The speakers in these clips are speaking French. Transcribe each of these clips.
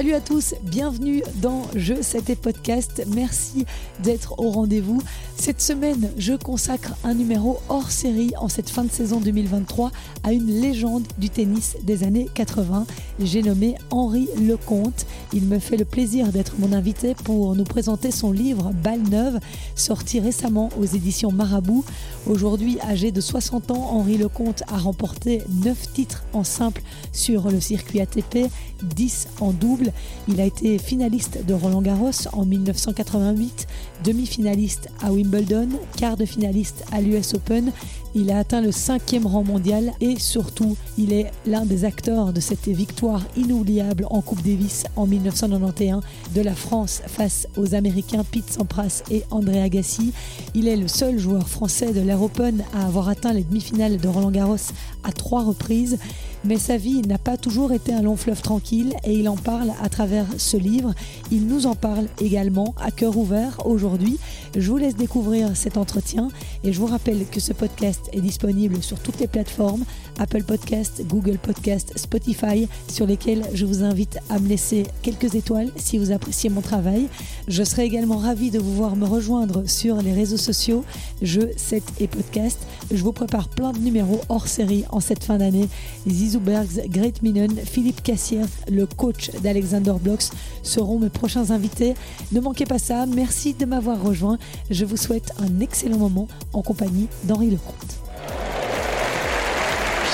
Salut à tous, bienvenue dans Je C'était Podcast. Merci d'être au rendez-vous. Cette semaine, je consacre un numéro hors série en cette fin de saison 2023 à une légende du tennis des années 80. J'ai nommé Henri Lecomte. Il me fait le plaisir d'être mon invité pour nous présenter son livre Balle Neuve, sorti récemment aux éditions Marabout. Aujourd'hui, âgé de 60 ans, Henri Lecomte a remporté 9 titres en simple sur le circuit ATP, 10 en double il a été finaliste de Roland Garros en 1988, demi-finaliste à Wimbledon, quart de finaliste à l'US Open. Il a atteint le cinquième rang mondial et surtout, il est l'un des acteurs de cette victoire inoubliable en Coupe Davis en 1991 de la France face aux Américains Pete Sampras et André Agassi. Il est le seul joueur français de l'Air Open à avoir atteint les demi-finales de Roland Garros à trois reprises. Mais sa vie n'a pas toujours été un long fleuve tranquille et il en parle à travers ce livre. Il nous en parle également à cœur ouvert aujourd'hui. Je vous laisse découvrir cet entretien et je vous rappelle que ce podcast est disponible sur toutes les plateformes Apple Podcast, Google Podcast, Spotify, sur lesquels je vous invite à me laisser quelques étoiles si vous appréciez mon travail. Je serai également ravi de vous voir me rejoindre sur les réseaux sociaux, jeux, 7 et podcast. Je vous prépare plein de numéros hors série en cette fin d'année. Zizou Bergs, Great Minen, Philippe Cassier, le coach d'Alexander Blocks seront mes prochains invités. Ne manquez pas ça. Merci de m'avoir rejoint. Je vous souhaite un excellent moment en compagnie d'Henri Lecomte.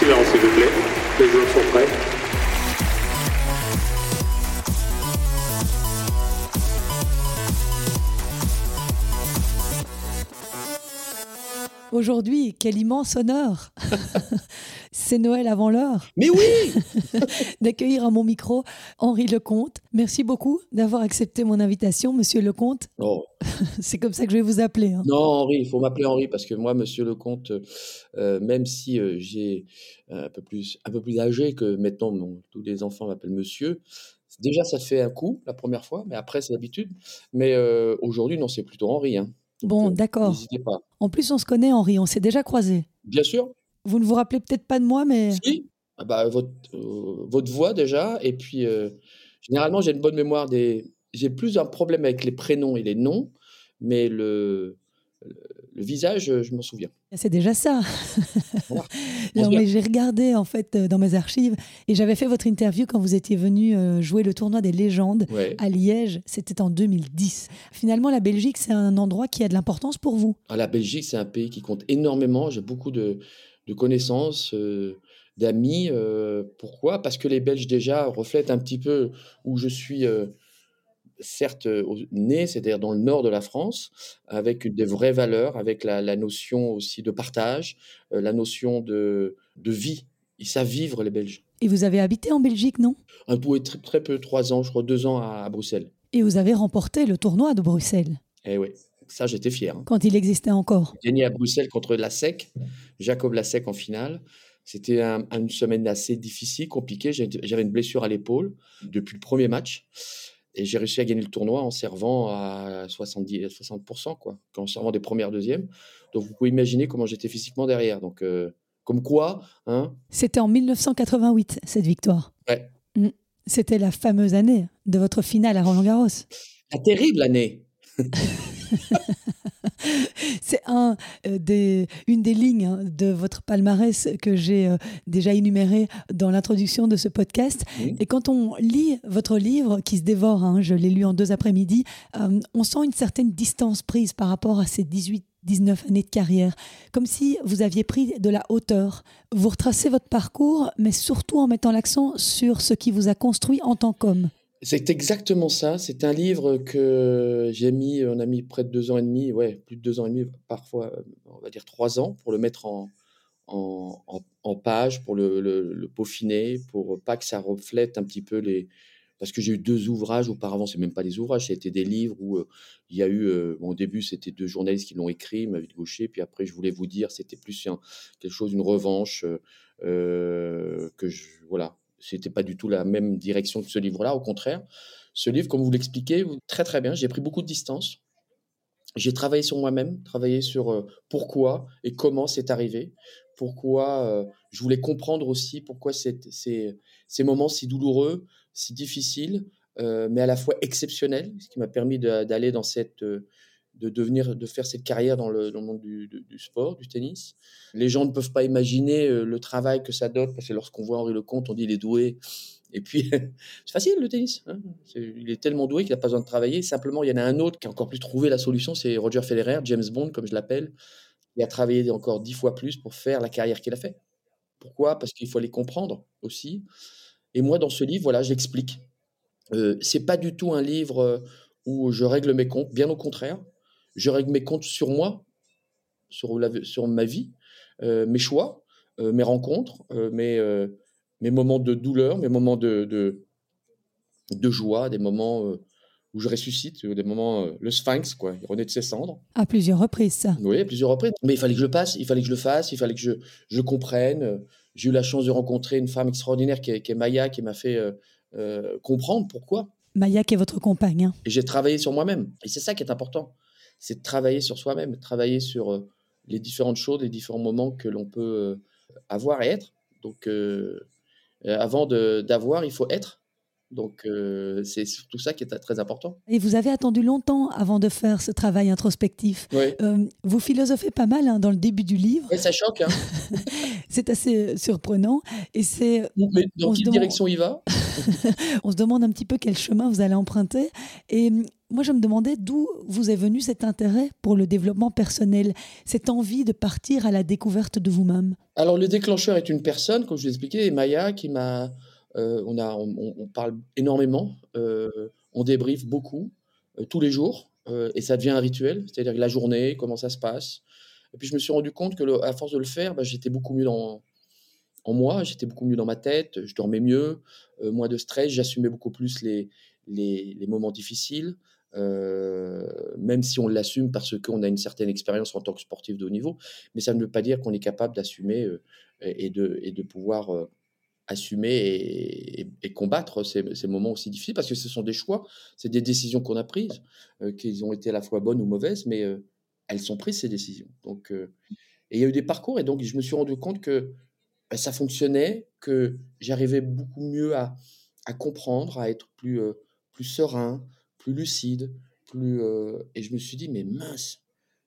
Silence s'il vous plaît. Les joueurs sont prêts. Aujourd'hui, quel immense honneur C'est Noël avant l'heure. Mais oui D'accueillir à mon micro Henri Lecomte. Merci beaucoup d'avoir accepté mon invitation, monsieur Lecomte. Oh. C'est comme ça que je vais vous appeler. hein. Non, Henri, il faut m'appeler Henri parce que moi, monsieur Lecomte, euh, même si euh, j'ai un peu plus un peu plus âgé que maintenant, mon- tous les enfants m'appellent monsieur. Déjà, ça te fait un coup la première fois, mais après, c'est l'habitude. Mais euh, aujourd'hui, non, c'est plutôt Henri. Hein. Bon, d'accord. N'hésitez pas. En plus, on se connaît, Henri, on s'est déjà croisés. Bien sûr. Vous ne vous rappelez peut-être pas de moi, mais Si. Ah bah, votre, euh, votre voix déjà. Et puis, euh, généralement, j'ai une bonne mémoire des. J'ai plus un problème avec les prénoms et les noms, mais le, le, visage, euh, je m'en souviens. c'est déjà ça. Voilà. non, mais j'ai regardé en fait euh, dans mes archives et j'avais fait votre interview quand vous étiez venu euh, jouer le tournoi des légendes Ouais. à Liège. C'était en 2010. Finalement, la Belgique, c'est un endroit qui a de l'importance pour vous. Ah, la Belgique, c'est un pays qui compte énormément. J'ai beaucoup de, de connaissances, euh, d'amis. euh, pourquoi? Parce que les Belges, déjà, reflètent un petit peu où je suis, euh, certes, euh, né, c'est-à-dire dans le nord de la France, avec des vraies valeurs, avec la, la notion aussi de partage, euh, la notion de, de vie. Ils savent vivre, les Belges. Et vous avez habité en Belgique, non? Un peu, très, très peu, trois ans, je crois, deux ans à, à Bruxelles. Et vous avez remporté le tournoi de Bruxelles Eh oui, ça, j'étais fier. hein. quand il existait encore. gagné à Bruxelles contre Lasek, Jacob Lasek en finale. C'était un- une semaine assez difficile, compliquée. J'avais une blessure à l'épaule depuis le premier match. Et j'ai réussi à gagner le tournoi en servant à 70, à 60%, quoi, en servant des premières, deuxièmes. Donc vous pouvez imaginer comment j'étais physiquement derrière. Donc, euh, comme quoi, hein, C'était en 1988, cette victoire. Ouais. Mm. C'était la fameuse année de votre finale à Roland Garros. la terrible année. C'est un, euh, des, une des lignes hein, de votre palmarès que j'ai euh, déjà énuméré dans l'introduction de ce podcast. Et quand on lit votre livre, qui se dévore, hein, je l'ai lu en deux après-midi, euh, on sent une certaine distance prise par rapport à ces 18 19 années de carrière, comme si vous aviez pris de la hauteur. Vous retracez votre parcours, mais surtout en mettant l'accent sur ce qui vous a construit en tant qu'homme. C'est exactement ça. C'est un livre que j'ai mis, on a mis près de deux ans et demi, ouais, plus de deux ans et demi, parfois, euh, on va dire trois ans, pour le mettre en, page, pour le, le- peaufiner, pour pas que ça reflète un petit peu les. Parce que j'ai eu deux ouvrages auparavant, c'est même pas des ouvrages, c'était des livres où euh, il y a eu. euh, au début, c'était deux journalistes qui l'ont écrit, Mavid Gaucher, puis après, je voulais vous dire, c'était plus quelque chose, une revanche, que je. Voilà. C'était pas du tout la même direction que ce livre-là, au contraire. Ce livre, comme vous l'expliquez, très très bien, j'ai pris beaucoup de distance. J'ai travaillé sur moi-même, travaillé sur euh, pourquoi et comment c'est arrivé, pourquoi euh, je voulais comprendre aussi pourquoi ces moments si douloureux, si difficiles, euh, mais à la fois exceptionnel, ce qui m'a permis d'aller dans cette, de devenir, de faire cette carrière dans le, monde du, du, sport, du tennis. Les gens ne peuvent pas imaginer euh, le travail que ça donne, parce que lorsqu'on voit Henri Lecomte, on dit il est doué. Et puis, c'est facile le tennis. Hein. il est tellement doué qu'il n'a pas besoin de travailler. Simplement, il y en a un autre qui a encore plus trouvé la solution, c'est Roger Federer, James Bond, comme je l'appelle. Il a travaillé encore dix fois plus pour faire la carrière qu'il a fait. Pourquoi? Parce qu'il faut les comprendre aussi. Et moi, dans ce livre, voilà, j'explique. Euh, c'est pas du tout un livre euh, où je règle mes comptes, bien au contraire. Je règle mes comptes sur moi, sur, la, sur ma vie, euh, mes choix, euh, mes rencontres, mes, mes moments de douleur, mes moments de, de, de joie, des moments où je ressuscite, des moments, le sphinx, quoi, il renaît de ses cendres. À plusieurs reprises, ça. Oui, à plusieurs reprises. Mais il fallait que je passe, il fallait que je le fasse, il fallait que je, je comprenne. J'ai eu la chance de rencontrer une femme extraordinaire qui est, Maya, qui m'a fait euh, comprendre pourquoi. Maya qui est votre compagne. Hein. Et j'ai travaillé sur moi-même. Et c'est ça qui est important. C'est de travailler sur soi-même, travailler sur euh, les différentes choses, les différents moments que l'on peut euh, avoir et être. Donc, avant d'avoir, il faut être. Donc, c'est surtout ça qui est très important. Et vous avez attendu longtemps avant de faire ce travail introspectif. vous philosophez pas mal hein, dans le début du livre. Oui, ça choque. Hein. c'est assez surprenant. Et c'est. Mais dans quelle direction il va? On se demande un petit peu quel chemin vous allez emprunter. Et moi, je me demandais d'où vous est venu cet intérêt pour le développement personnel, cette envie de partir à la découverte de vous-même. Alors, le déclencheur est une personne, comme je vous expliqué, Maya, qui m'a euh, on, a, on, parle énormément, euh, on débriefe beaucoup, euh, tous les jours, et ça devient un rituel, c'est-à-dire la journée, comment ça se passe. Et puis je me suis rendu compte que à force de le faire, bah, j'étais beaucoup mieux dans, en moi, j'étais beaucoup mieux dans ma tête, je dormais mieux, moins de stress, j'assumais beaucoup plus les, les, moments difficiles, même si on l'assume parce qu'on a une certaine expérience en tant que sportif de haut niveau, mais ça ne veut pas dire qu'on est capable d'assumer et, de, et de pouvoir assumer et, combattre ces, moments aussi difficiles parce que ce sont des choix, c'est des décisions qu'on a prises, euh, qu'ils ont été à la fois bonnes ou mauvaises, mais euh, elles sont prises ces décisions. Donc, euh, et il y a eu des parcours et donc je me suis rendu compte que bah, ça fonctionnait, que j'arrivais beaucoup mieux à, comprendre, à être plus serein, plus lucide, plus et je me suis dit mais mince,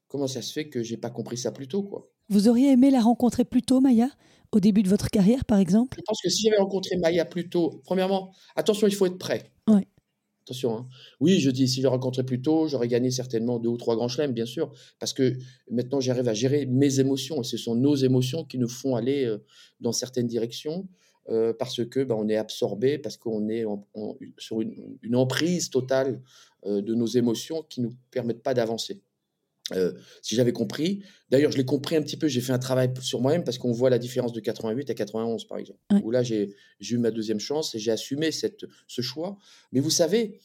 comment ça se fait que j'ai pas compris ça plus tôt quoi? Vous auriez aimé la rencontrer plus tôt, Maya? Au début de votre carrière, par exemple? Je pense que si j'avais rencontré Maya plus tôt, premièrement, attention, il faut être prêt. Oui. Attention. Hein. Oui, je dis, si je rencontré plus tôt, j'aurais gagné certainement deux ou trois grands chelems, bien sûr, parce que maintenant, j'arrive à gérer mes émotions, et ce sont nos émotions qui nous font aller euh, dans certaines directions. Euh, parce que ben, on est absorbé, parce qu'on est sur une, emprise totale euh, de nos émotions qui ne nous permettent pas d'avancer. Euh, si j'avais compris. D'ailleurs, je l'ai compris un petit peu. J'ai fait un travail sur moi-même parce qu'on voit la différence de 88 à 91, par exemple. Où là, j'ai eu ma deuxième chance et j'ai assumé cette, ce choix. Mais vous savez,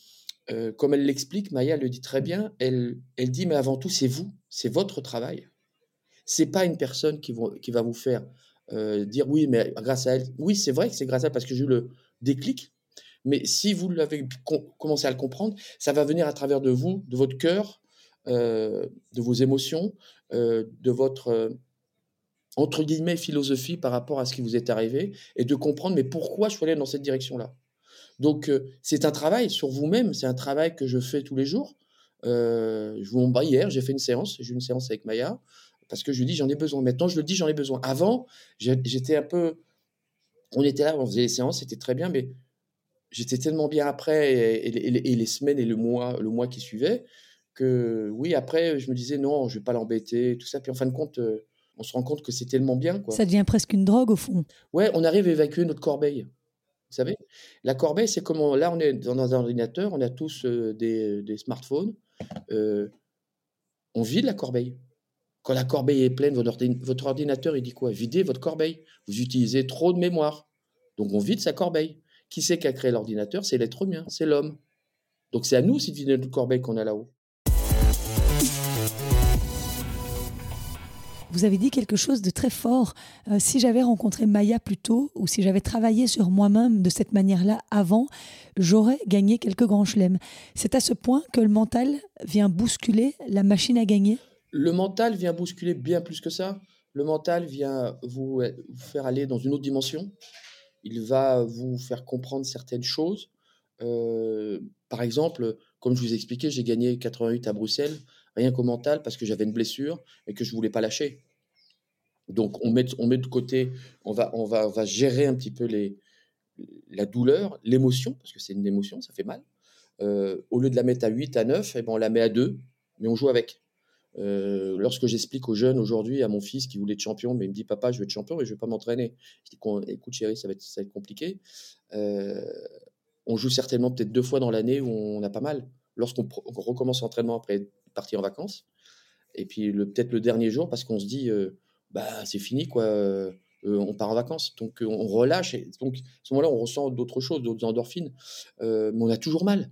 euh, comme elle l'explique, Maya le dit très bien. Elle, elle dit, mais avant tout, c'est vous, c'est votre travail. C'est pas une personne qui, qui va vous faire euh, dire oui, mais grâce à elle. Oui, c'est vrai que c'est grâce à elle parce que j'ai eu le déclic. Mais si vous l'avez commencé à le comprendre, ça va venir à travers de vous, de votre cœur, euh, de vos émotions, euh, de votre entre guillemets philosophie par rapport à ce qui vous est arrivé et de comprendre mais pourquoi je suis allé dans cette direction-là. Donc c'est un travail sur vous-même, c'est un travail que je fais tous les jours. je vous bah, hier j'ai fait une séance, j'ai eu une séance avec Maya parce que je lui dis j'en ai besoin. Maintenant je le dis j'en ai besoin. Avant j'étais un peu, on était là, on faisait les séances, c'était très bien, mais j'étais tellement bien après et, et, les semaines et le mois, le mois qui suivait que oui, après, je me disais non, je vais pas l'embêter, tout ça. Puis en fin de compte, euh, on se rend compte que c'est tellement bien. Quoi. Ça devient presque une drogue au fond. Ouais, on arrive à évacuer notre corbeille. Vous savez, la corbeille, c'est comme là, on est dans un ordinateur, on a tous euh, des, des, smartphones. Euh, on vide la corbeille. Quand la corbeille est pleine, votre, ordinateur, il dit quoi? Videz votre corbeille. Vous utilisez trop de mémoire. Donc on vide sa corbeille. Qui c'est qui a créé l'ordinateur? C'est l'être humain, c'est l'homme. Donc c'est à nous aussi de vider notre corbeille qu'on a là-haut. Vous avez dit quelque chose de très fort. Euh, si j'avais rencontré Maya plus tôt, ou si j'avais travaillé sur moi-même de cette manière-là avant, j'aurais gagné quelques grands chelems. C'est à ce point que le mental vient bousculer la machine à gagner? Le mental vient bousculer bien plus que ça. Le mental vient vous, faire aller dans une autre dimension. Il va vous faire comprendre certaines choses. par exemple, comme je vous ai expliqué, j'ai gagné 88 à Bruxelles, rien qu'au mental, parce que j'avais une blessure et que je voulais pas lâcher. Donc on met, de côté, on va, gérer un petit peu la douleur, l'émotion, parce que c'est une émotion, ça fait mal. au lieu de la mettre à 8, à 9, et eh ben on la met à 2, mais on joue avec. Lorsque j'explique aux jeunes aujourd'hui, à mon fils qui voulait être champion, mais il me dit Papa, je veux être champion, mais je ne vais pas m'entraîner. Je dis Écoute, chérie, ça va être, compliqué. on joue certainement peut-être deux fois dans l'année où on a pas mal. Lorsqu'on recommence l'entraînement après partir en vacances, et puis peut-être le dernier jour, parce qu'on se dit bah, C'est fini, quoi on part en vacances. Donc, on relâche. Et donc, à ce moment-là, on ressent d'autres choses, d'autres endorphines. mais on a toujours mal.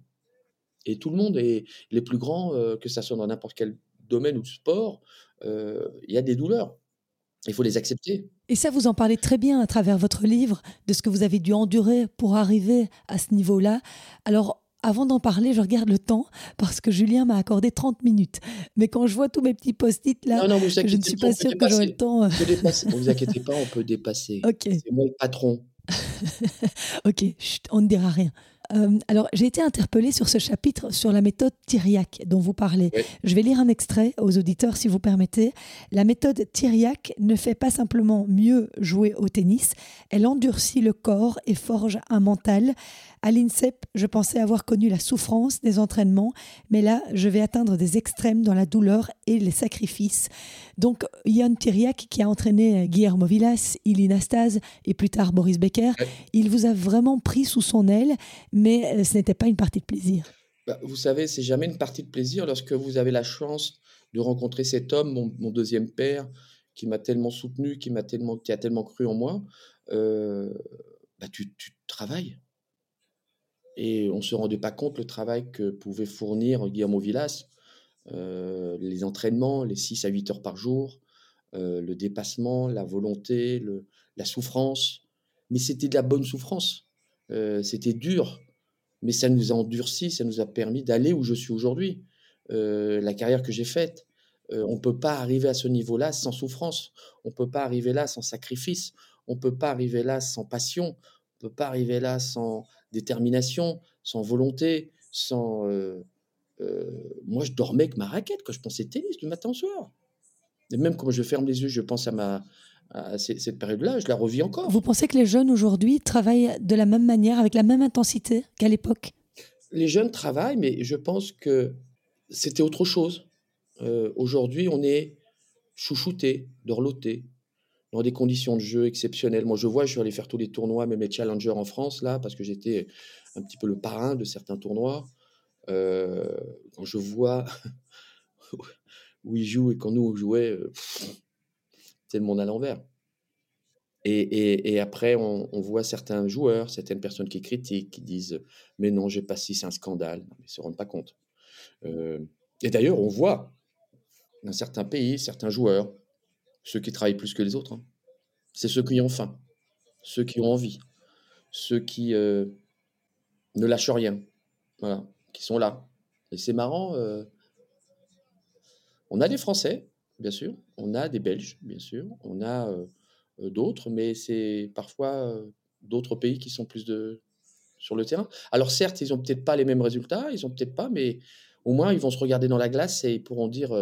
Et tout le monde, et les plus grands, que ça soit dans n'importe quel domaine ou sport, il y a des douleurs. Il faut les accepter. Et ça, vous en parlez très bien à travers votre livre, de ce que vous avez dû endurer pour arriver à ce niveau-là. Alors, avant d'en parler, je regarde le temps parce que Julien m'a accordé 30 minutes. Mais quand je vois tous mes petits post-it là, je ne suis pas sûre que j'aurai le temps. ne vous inquiétez pas, on peut dépasser. C'est moi le patron. ok, on ne dira rien. Euh, alors, j'ai été interpellée sur ce chapitre sur la méthode Thiriac dont vous parlez. Je vais lire un extrait aux auditeurs, si vous permettez. La méthode Thiriac ne fait pas simplement mieux jouer au tennis, elle endurcit le corps et forge un mental. À l'INSEP, je pensais avoir connu la souffrance des entraînements, mais là, je vais atteindre des extrêmes dans la douleur et les sacrifices. Donc, Yann Thiriac, qui a entraîné Guillermo Villas, Iline Astase et plus tard Boris Becker, il vous a vraiment pris sous son aile, mais euh, ce n'était pas une partie de plaisir. Bah, vous savez, c'est jamais une partie de plaisir lorsque vous avez la chance de rencontrer cet homme, mon, deuxième père, qui m'a tellement soutenu, qui m'a tellement, qui a tellement cru en moi. Euh, bah, tu, tu travailles et on ne se rendait pas compte le travail que pouvait fournir Guillermo Villas, euh, les entraînements, les 6 à 8 heures par jour, euh, le dépassement, la volonté, la souffrance. Mais c'était de la bonne souffrance. Euh, c'était dur, mais ça nous a endurci, ça nous a permis d'aller où je suis aujourd'hui. la carrière que j'ai faite, on ne peut pas arriver à ce niveau-là sans souffrance. On ne peut pas arriver là sans sacrifice. On ne peut pas arriver là sans passion. Ne peut pas arriver là sans détermination, sans volonté, sans. Euh, euh, moi, je dormais avec ma raquette quand je pensais tennis du matin au soir. Et même quand je ferme les yeux, je pense à ma cette période-là, je la revis encore. Vous pensez que les jeunes aujourd'hui travaillent de la même manière, avec la même intensité qu'à l'époque? Les jeunes travaillent, mais je pense que c'était autre chose. Euh, aujourd'hui, on est chouchouté, dorloté, dans des conditions de jeu exceptionnelles. Moi, je vois, je suis allé faire tous les tournois, même les challengers en France, là, parce que j'étais un petit peu le parrain de certains tournois. Euh, quand je vois où ils jouent et quand nous on jouait, euh, c'est le monde à l'envers. Et, après, on, voit certains joueurs, certaines personnes qui critiquent, qui disent Mais non, j'ai pas si, c'est un scandale. ils ne se rendent pas compte. Euh, et d'ailleurs, on voit dans certains pays, certains joueurs, ceux qui travaillent plus que les autres. Hein. C'est ceux qui ont faim, ceux qui ont envie, ceux qui euh, ne lâchent rien, voilà, qui sont là. Et c'est marrant. Euh, on a des Français, bien sûr, on a des Belges, bien sûr, on a euh, d'autres, mais c'est parfois d'autres pays qui sont plus de sur le terrain. Alors certes, ils n'ont peut-être pas les mêmes résultats, ils ont peut-être pas, mais au moins ils vont se regarder dans la glace et ils pourront dire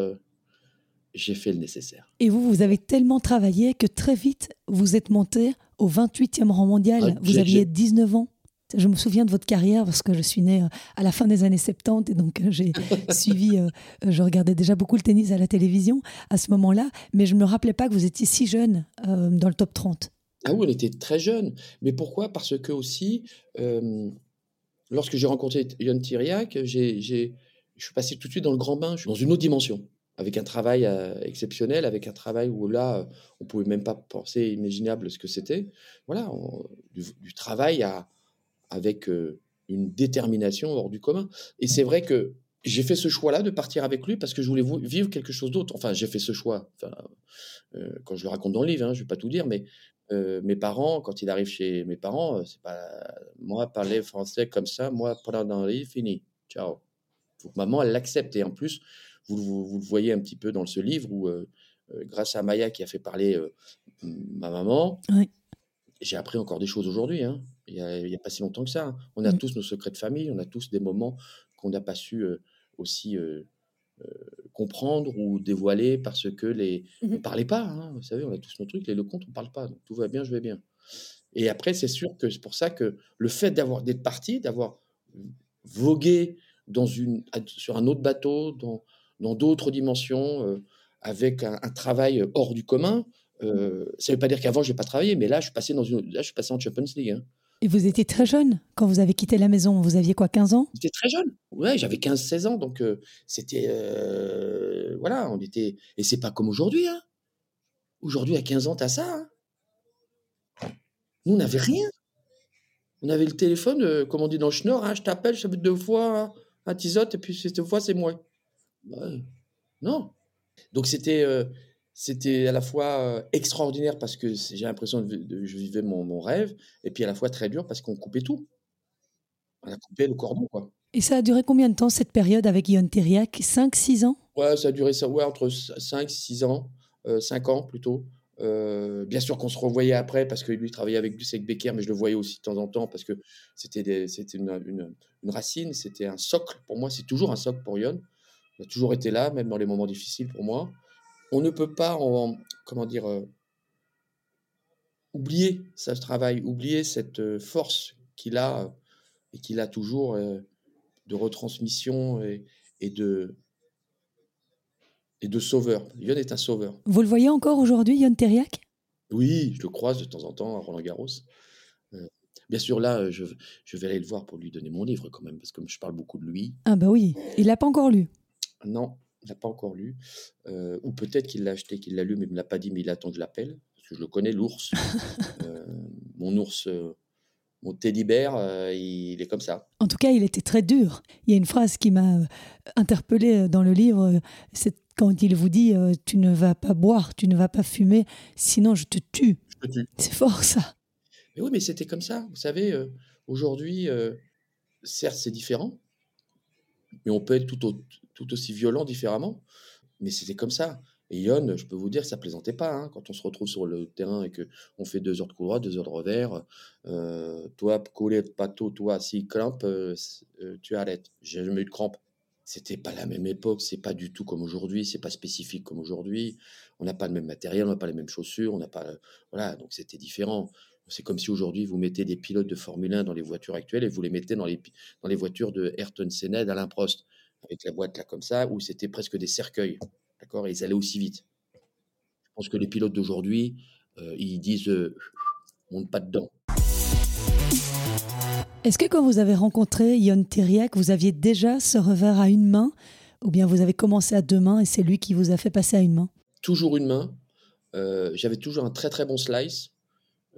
j'ai fait le nécessaire. Et vous, vous avez tellement travaillé que très vite, vous êtes monté au 28e rang mondial. Ah, vous aviez 19 ans. Je me souviens de votre carrière parce que je suis née euh, à la fin des années 70 et donc euh, j'ai suivi, euh, je regardais déjà beaucoup le tennis à la télévision à ce moment-là, mais je ne me rappelais pas que vous étiez si jeune dans le top 30. Ah oui, on était très jeune. Mais pourquoi? Parce que aussi, lorsque j'ai rencontré Yann Thiriac, je suis passé tout de suite dans le grand bain, je suis dans une autre dimension avec un travail euh, exceptionnel, avec un travail où là, on pouvait même pas penser imaginable ce que c'était. Voilà, du, travail avec euh, une détermination hors du commun. Et c'est vrai que j'ai fait ce choix-là de partir avec lui parce que je voulais vivre quelque chose d'autre. Enfin, j'ai fait ce choix. Euh, quand je le raconte dans le livre, hein, je vais pas tout dire, mais mes parents, quand il arrive chez mes parents, c'est pas moi parler français comme ça, moi pendant dans le livre, fini, ciao. Faut que maman elle l'accepte et en plus vous, le voyez un petit peu dans ce livre où, euh, euh, grâce à Maya qui a fait parler euh, ma maman, j'ai appris encore des choses aujourd'hui. Hein. Il n'y a, pas si longtemps que ça. hein. On a Mmh. tous nos secrets de famille, on a tous des moments qu'on n'a pas su aussi comprendre ou dévoiler parce que les on Mmh ne parlait pas. hein. Vous savez, on a tous nos trucs, les Lecomte, on ne parle pas. Donc tout va bien, je vais bien. Et après, c'est sûr que c'est pour ça que le fait d'avoir d'être parti, d'avoir vogué dans une, sur un autre bateau, dans dans d'autres dimensions, euh, avec un, un travail hors du commun, euh, ça ne veut pas dire qu'avant, je n'ai pas travaillé, mais là, je suis passé, dans une, là, je suis passé en Champions League. hein. Et vous étiez très jeune quand vous avez quitté la maison. Vous aviez quoi, 15 ans? J'étais très jeune. Ouais, j'avais 15-16 ans, donc euh, c'était euh, voilà, on était et c'est pas comme aujourd'hui. Hein. Aujourd'hui, à 15 ans, t'as ça. hein. Nous, on n'avait rien. On avait le téléphone, comme on dit dans le Schnorr, je t'appelle, je t'appelle deux fois, un tisote, et puis cette fois, c'est moi. Ouais. Non. Donc c'était euh, c'était à la fois euh, extraordinaire parce que j'ai l'impression de- je vivais mon, mon rêve, et puis à la fois très dur parce qu'on coupait tout. On a coupé le cordon, quoi. Et ça a duré combien de temps cette période avec Yon Teriak 5, 6 ans? Ouais, ça a duré ça, ouais, entre 5, 6 ans, euh, 5 ans plutôt. Euh, bien sûr qu'on se revoyait après parce que lui il travaillait avec Lucek Becker, mais je le voyais aussi de temps en temps parce que c'était une, une- une racine, c'était un socle pour moi, c'est toujours un socle pour Yon. Il a toujours été là, même dans les moments difficiles pour moi. On ne peut pas, en, comment dire, euh, oublier ce travail, oublier cette euh, force qu'il a euh, et qu'il a toujours euh, de retransmission et, et de, et de sauveur. Yon est un sauveur. Vous le voyez encore aujourd'hui, Yon Teriak Oui, je le croise de temps en temps à Roland Garros. Euh, bien sûr, là, je, je vais aller le voir pour lui donner mon livre quand même, parce que je parle beaucoup de lui. Ah bah oui, il l'a pas encore lu. Non, il n'a pas encore lu. Euh, ou peut-être qu'il l'a acheté, qu'il l'a lu, mais il ne me l'a pas dit, mais il attend que je l'appelle. Parce que je le connais, l'ours. Euh, mon ours, euh, mon teddy bear, il est comme ça. En tout cas, il était très dur. Il y a une phrase qui m'a interpellée dans le livre, c'est quand il vous dit Tu ne vas pas boire, tu ne vas pas fumer, sinon je te tue. Je te tue. C'est fort ça. Mais oui, mais c'était comme ça. Vous savez, aujourd'hui, certes, c'est différent, mais on peut être tout, au- tout aussi violent différemment. Mais c'était comme ça. Et Yon, je peux vous dire, ça plaisantait pas. hein, quand on se retrouve sur le terrain et que on fait deux heures de coup droit, deux heures de revers, euh, toi, collé de pato, toi, si crampe, euh, euh, tu arrêtes. J'ai jamais eu de crampe. C'était pas la même époque, c'est pas du tout comme aujourd'hui, c'est pas spécifique comme aujourd'hui. On n'a pas le même matériel, on n'a pas les mêmes chaussures, on n'a pas, voilà, donc c'était différent. C'est comme si aujourd'hui vous mettez des pilotes de Formule 1 dans les voitures actuelles et vous les mettez dans les, dans les voitures de Ayrton Senna d'Alain Prost, avec la boîte là comme ça, où c'était presque des cercueils, d'accord, et ils allaient aussi vite. Je pense que les pilotes d'aujourd'hui, euh, ils disent, euh, monte pas dedans. Est-ce que quand vous avez rencontré Yon Teriak, vous aviez déjà ce revers à une main Ou bien vous avez commencé à deux mains et c'est lui qui vous a fait passer à une main? Toujours une main. Euh, J'avais toujours un très très bon slice.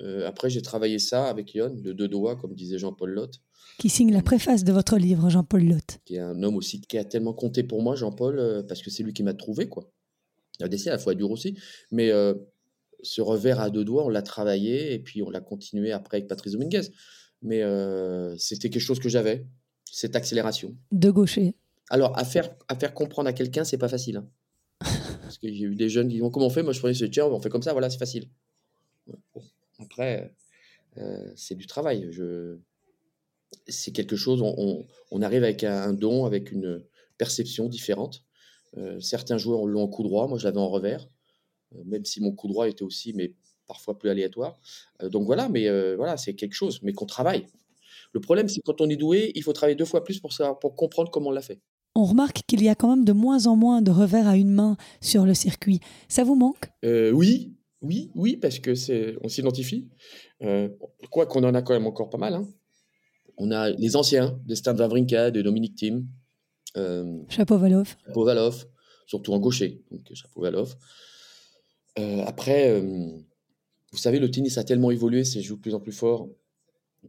Euh, après, j'ai travaillé ça avec Yon, de deux doigts, comme disait Jean-Paul Lotte. Qui signe la préface de votre livre, Jean-Paul Lotte. qui est un homme aussi qui a tellement compté pour moi, Jean-Paul, euh, parce que c'est lui qui m'a trouvé, quoi. La décès à la fois dur aussi, mais euh, ce revers à deux doigts, on l'a travaillé et puis on l'a continué après avec Patrice Dominguez. Mais euh, c'était quelque chose que j'avais, cette accélération. De gaucher. Alors, à faire, à faire comprendre à quelqu'un, c'est pas facile. hein. Parce que j'ai eu des jeunes qui disent Comment on fait? Moi, je prenais ce tiens, on fait comme ça, voilà, c'est facile. Bon. Après, euh, c'est du travail. Je... C'est quelque chose, on, on- on arrive avec un, don, avec une perception différente. Euh, certains joueurs l'ont en coup droit, moi je l'avais en revers, euh, même si mon coup droit était aussi, mais parfois plus aléatoire. Euh, donc voilà, mais euh, voilà, c'est quelque chose, mais qu'on travaille. Le problème, c'est que quand on est doué, il faut travailler deux fois plus pour, savoir, pour comprendre comment on l'a fait. On remarque qu'il y a quand même de moins en moins de revers à une main sur le circuit. Ça vous manque? Euh, oui, oui, oui, parce que c'est, on s'identifie. Euh, quoi qu'on en a quand même encore pas mal. hein. On a les anciens, des Stan Wawrinka, de Dominique Thiem, euh, Chapeau Valoff. Chapovalov, surtout en gaucher, donc Chapovalov. Euh, après, euh, vous savez, le tennis a tellement évolué, c'est joue de plus en plus fort,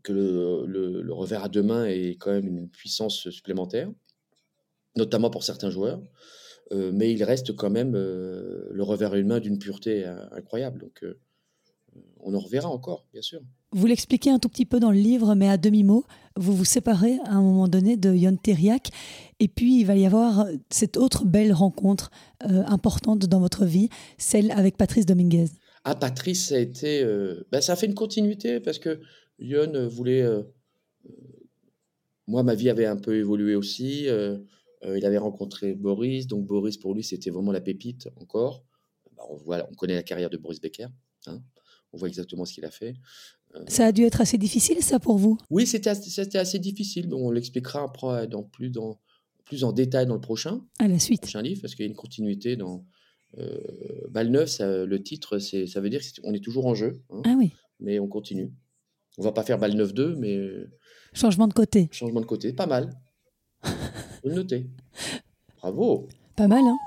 que le, le- le revers à deux mains est quand même une puissance supplémentaire, notamment pour certains joueurs. Euh, mais il reste quand même euh, le revers à une main d'une pureté incroyable. Donc, euh, on en reverra encore, bien sûr. Vous l'expliquez un tout petit peu dans le livre, mais à demi-mot, vous vous séparez à un moment donné de Yon Teriak, et puis il va y avoir cette autre belle rencontre euh, importante dans votre vie, celle avec Patrice Dominguez. Ah, Patrice, ça a été. euh, bah, ça a fait une continuité parce que Yon voulait. moi, ma vie avait un peu évolué aussi. il avait rencontré Boris, donc Boris, pour lui, c'était vraiment la pépite encore. Bah, on, voit, on connaît la carrière de Boris Becker. Hein. on voit exactement ce qu'il a fait. Ça a dû être assez difficile, ça, pour vous? Oui, c'était assez, assez difficile. on l'expliquera après dans plus, dans, plus en détail dans le prochain. À la suite. Prochain livre, parce qu'il y a une continuité dans. Euh, Balle ça, le titre, ça veut dire qu'on est toujours en jeu. Hein, ah oui. Mais on continue. On va pas faire Balle 9 2, mais. Changement de côté. Changement de côté, pas mal. Vous le notez. Bravo. Pas mal, hein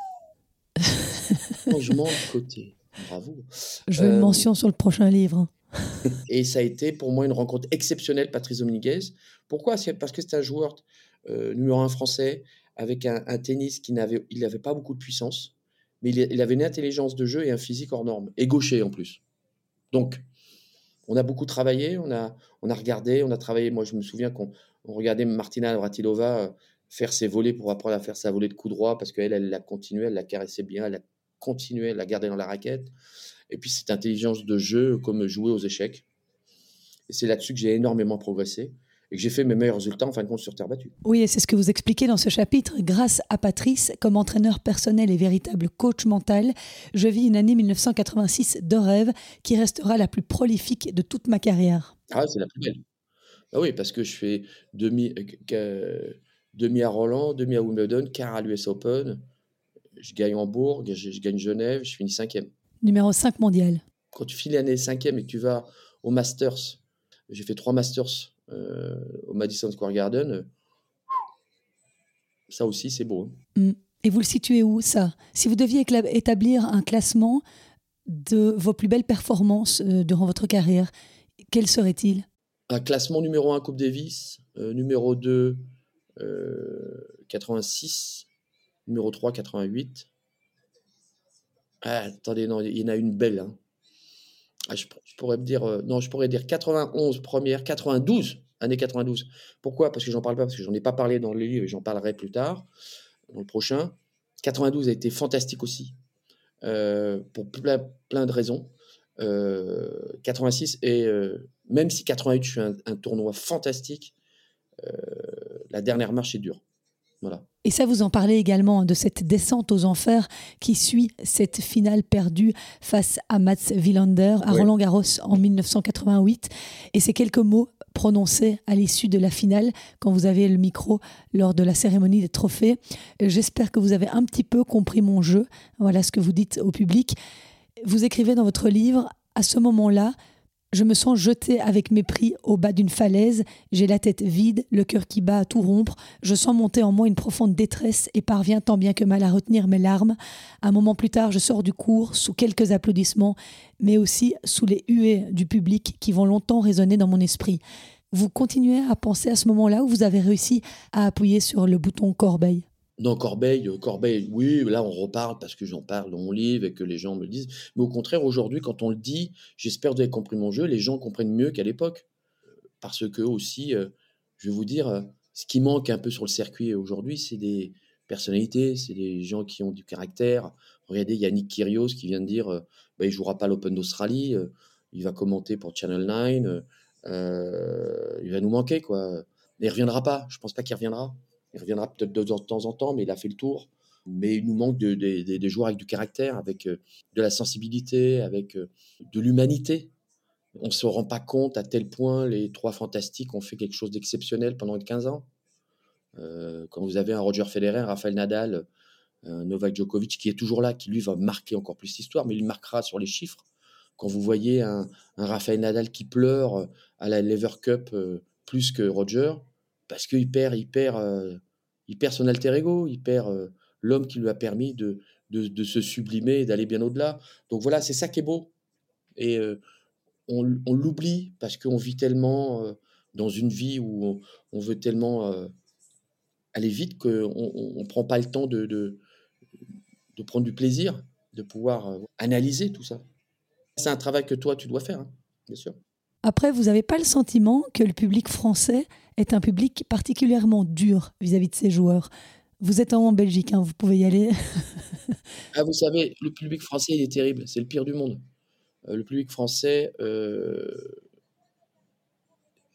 Changement de côté. Bravo. Je veux une euh, mention sur le prochain livre. et ça a été pour moi une rencontre exceptionnelle, Patrice Dominguez. Pourquoi? Parce que c'est un joueur euh, numéro un français avec un, tennis qui n'avait il pas beaucoup de puissance, mais il, avait une intelligence de jeu et un physique hors norme, et gaucher en plus. Donc, on a beaucoup travaillé, on a, on a regardé, on a travaillé. Moi, je me souviens qu'on regardait Martina Navratilova euh, faire ses volets pour apprendre à faire sa volée de coup droit parce qu'elle, elle l'a continué, elle la caressait bien, elle a continué, elle l'a gardé dans la raquette. Et puis cette intelligence de jeu, comme jouer aux échecs. Et c'est là-dessus que j'ai énormément progressé et que j'ai fait mes meilleurs résultats en fin de compte sur terre battue. Oui, et c'est ce que vous expliquez dans ce chapitre. Grâce à Patrice, comme entraîneur personnel et véritable coach mental, je vis une année 1986 de rêve qui restera la plus prolifique de toute ma carrière. Ah, c'est la plus belle. Ah oui, parce que je fais demi, euh, demi à Roland, demi à Wimbledon, quart à l'US Open. Je gagne Hambourg, je, je gagne Genève, je finis cinquième numéro 5 mondial. Quand tu finis l'année cinquième et que tu vas au Masters, j'ai fait trois Masters euh, au Madison Square Garden, euh, ça aussi c'est beau. Hein. Mm. Et vous le situez où ça? Si vous deviez établir un classement de vos plus belles performances euh, durant votre carrière, quel serait-il? Un classement numéro 1 Coupe Davis, numéro 2 86, numéro 3 88, ah, attendez, non, il y en a une belle. Hein. Ah, je, pourrais me dire, euh, non, je pourrais dire 91 première, 92, année 92. Pourquoi? Parce que j'en parle pas, parce que j'en ai pas parlé dans le livre et j'en parlerai plus tard, dans le prochain. 92 a été fantastique aussi, euh, pour plein, de raisons. 86 euh, et même si 88 je fais un, un tournoi fantastique, la dernière marche est dure. Et ça, vous en parlez également de cette descente aux enfers qui suit cette finale perdue face à Mats Wilander à Roland Garros en 1988. Et ces quelques mots prononcés à l'issue de la finale quand vous avez le micro lors de la cérémonie des trophées. J'espère que vous avez un petit peu compris mon jeu. Voilà ce que vous dites au public. Vous écrivez dans votre livre, à ce moment-là, je me sens jeté avec mépris au bas d'une falaise, j'ai la tête vide, le cœur qui bat à tout rompre, je sens monter en moi une profonde détresse et parviens tant bien que mal à retenir mes larmes. Un moment plus tard, je sors du cours sous quelques applaudissements, mais aussi sous les huées du public qui vont longtemps résonner dans mon esprit. Vous continuez à penser à ce moment-là où vous avez réussi à appuyer sur le bouton corbeille non, Corbeil, euh, Corbeil, oui, là on reparle parce que j'en parle dans mon livre et que les gens me disent. Mais au contraire, aujourd'hui, quand on le dit, j'espère que vous avez compris mon jeu, les gens comprennent mieux qu'à l'époque. Parce que aussi, euh, je vais vous dire, euh, ce qui manque un peu sur le circuit aujourd'hui, c'est des personnalités, c'est des gens qui ont du caractère. Regardez, Yannick Kyrgios qui vient de dire, bah, il jouera pas l'Open d'Australie, il va commenter pour Channel 9, il va nous manquer, quoi. Mais il reviendra pas, je pense pas qu'il reviendra. Il reviendra peut-être de temps en temps, mais il a fait le tour. Mais il nous manque des joueurs avec du caractère, avec euh, de la sensibilité, avec euh, de l'humanité. On ne se rend pas compte à tel point les trois fantastiques ont fait quelque chose d'exceptionnel pendant 15 ans. Euh, quand vous avez un Roger Federer, un Rafael Nadal, un Novak Djokovic qui est toujours là, qui lui va marquer encore plus l'histoire, mais il marquera sur les chiffres. Quand vous voyez un, un Rafael Nadal qui pleure à la Lever Cup plus que Roger, parce qu'il perd, il perd il perd son alter ego, il perd euh, l'homme qui lui a permis de, de, se sublimer et d'aller bien au-delà. Donc voilà, c'est ça qui est beau. Et euh, on, l'oublie parce qu'on vit tellement euh, dans une vie où on, veut tellement aller vite qu'on ne prend pas le temps de, de, de, prendre du plaisir, de pouvoir analyser tout ça. C'est un travail que toi, tu dois faire, hein, bien sûr. Après, vous n'avez pas le sentiment que le public français est un public particulièrement dur vis-à-vis de ses joueurs? Vous êtes en Belgique, hein, vous pouvez y aller. ah, vous savez, le public français, il est terrible. C'est le pire du monde. Euh, le public français, euh,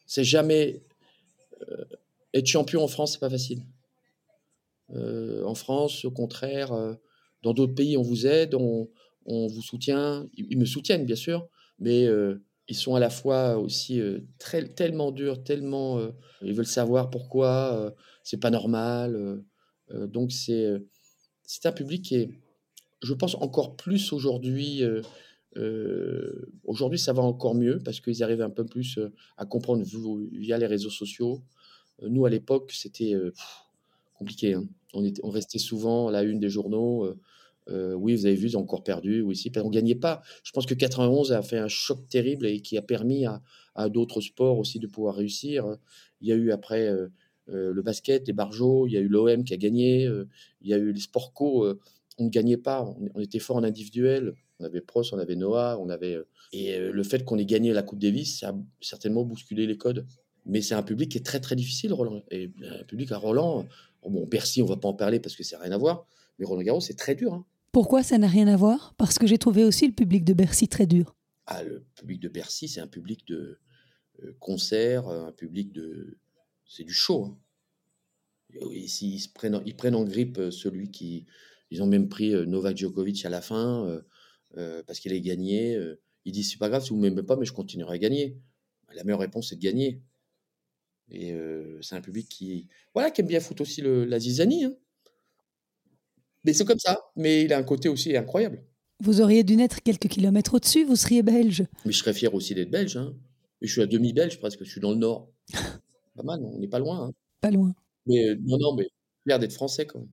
C'est jamais être champion en France, c'est pas facile. en France, au contraire, dans d'autres pays, on vous aide, on vous soutient. Ils, me soutiennent, bien sûr, mais ils sont à la fois aussi très, tellement durs, tellement. ils veulent savoir pourquoi, c'est pas normal. donc, c'est c'est un public qui est, je pense, encore plus aujourd'hui. aujourd'hui, ça va encore mieux parce qu'ils arrivent un peu plus à comprendre via les réseaux sociaux. nous, à l'époque, c'était compliqué. Hein. On, était, on restait souvent à la une des journaux. Euh, oui, vous avez vu, ils ont encore perdu. On ne gagnait pas. Je pense que 91 a fait un choc terrible et qui a permis à, d'autres sports aussi de pouvoir réussir. Il y a eu après euh, euh, le basket, les barjots, il y a eu l'OM qui a gagné, il y a eu les sports co. on ne gagnait pas, on, était fort en individuel. On avait Prost, on avait Noah, on avait. et le fait qu'on ait gagné la Coupe Davis, ça a certainement bousculé les codes. Mais c'est un public qui est très très difficile, Roland. Et un public à Roland, bon, Bercy, on ne va pas en parler parce que c'est rien à voir. Mais Roland Garros, c'est très dur. Hein. Pourquoi ça n'a rien à voir? Parce que j'ai trouvé aussi le public de Bercy très dur. Ah, le public de Bercy, c'est un public de euh, concert, un public de. C'est du show. Hein. Ils, prennent, ils prennent en grippe euh, celui qui. Ils ont même pris euh, Novak Djokovic à la fin parce qu'il a gagné. Ils disent c'est pas grave si vous ne m'aimez pas, mais je continuerai à gagner. La meilleure réponse, c'est de gagner. Et c'est un public qui, voilà, qui aime bien foutre aussi la zizanie. Hein. Mais c'est comme ça. Mais il a un côté aussi incroyable. Vous auriez dû naître quelques kilomètres au-dessus, vous seriez belge. Mais je serais fier aussi d'être belge. Hein. Et je suis à demi-belge presque, je suis dans le nord. pas mal, on n'est pas loin. Hein. Pas loin. Mais euh, non, non, mais fier d'être français quand même.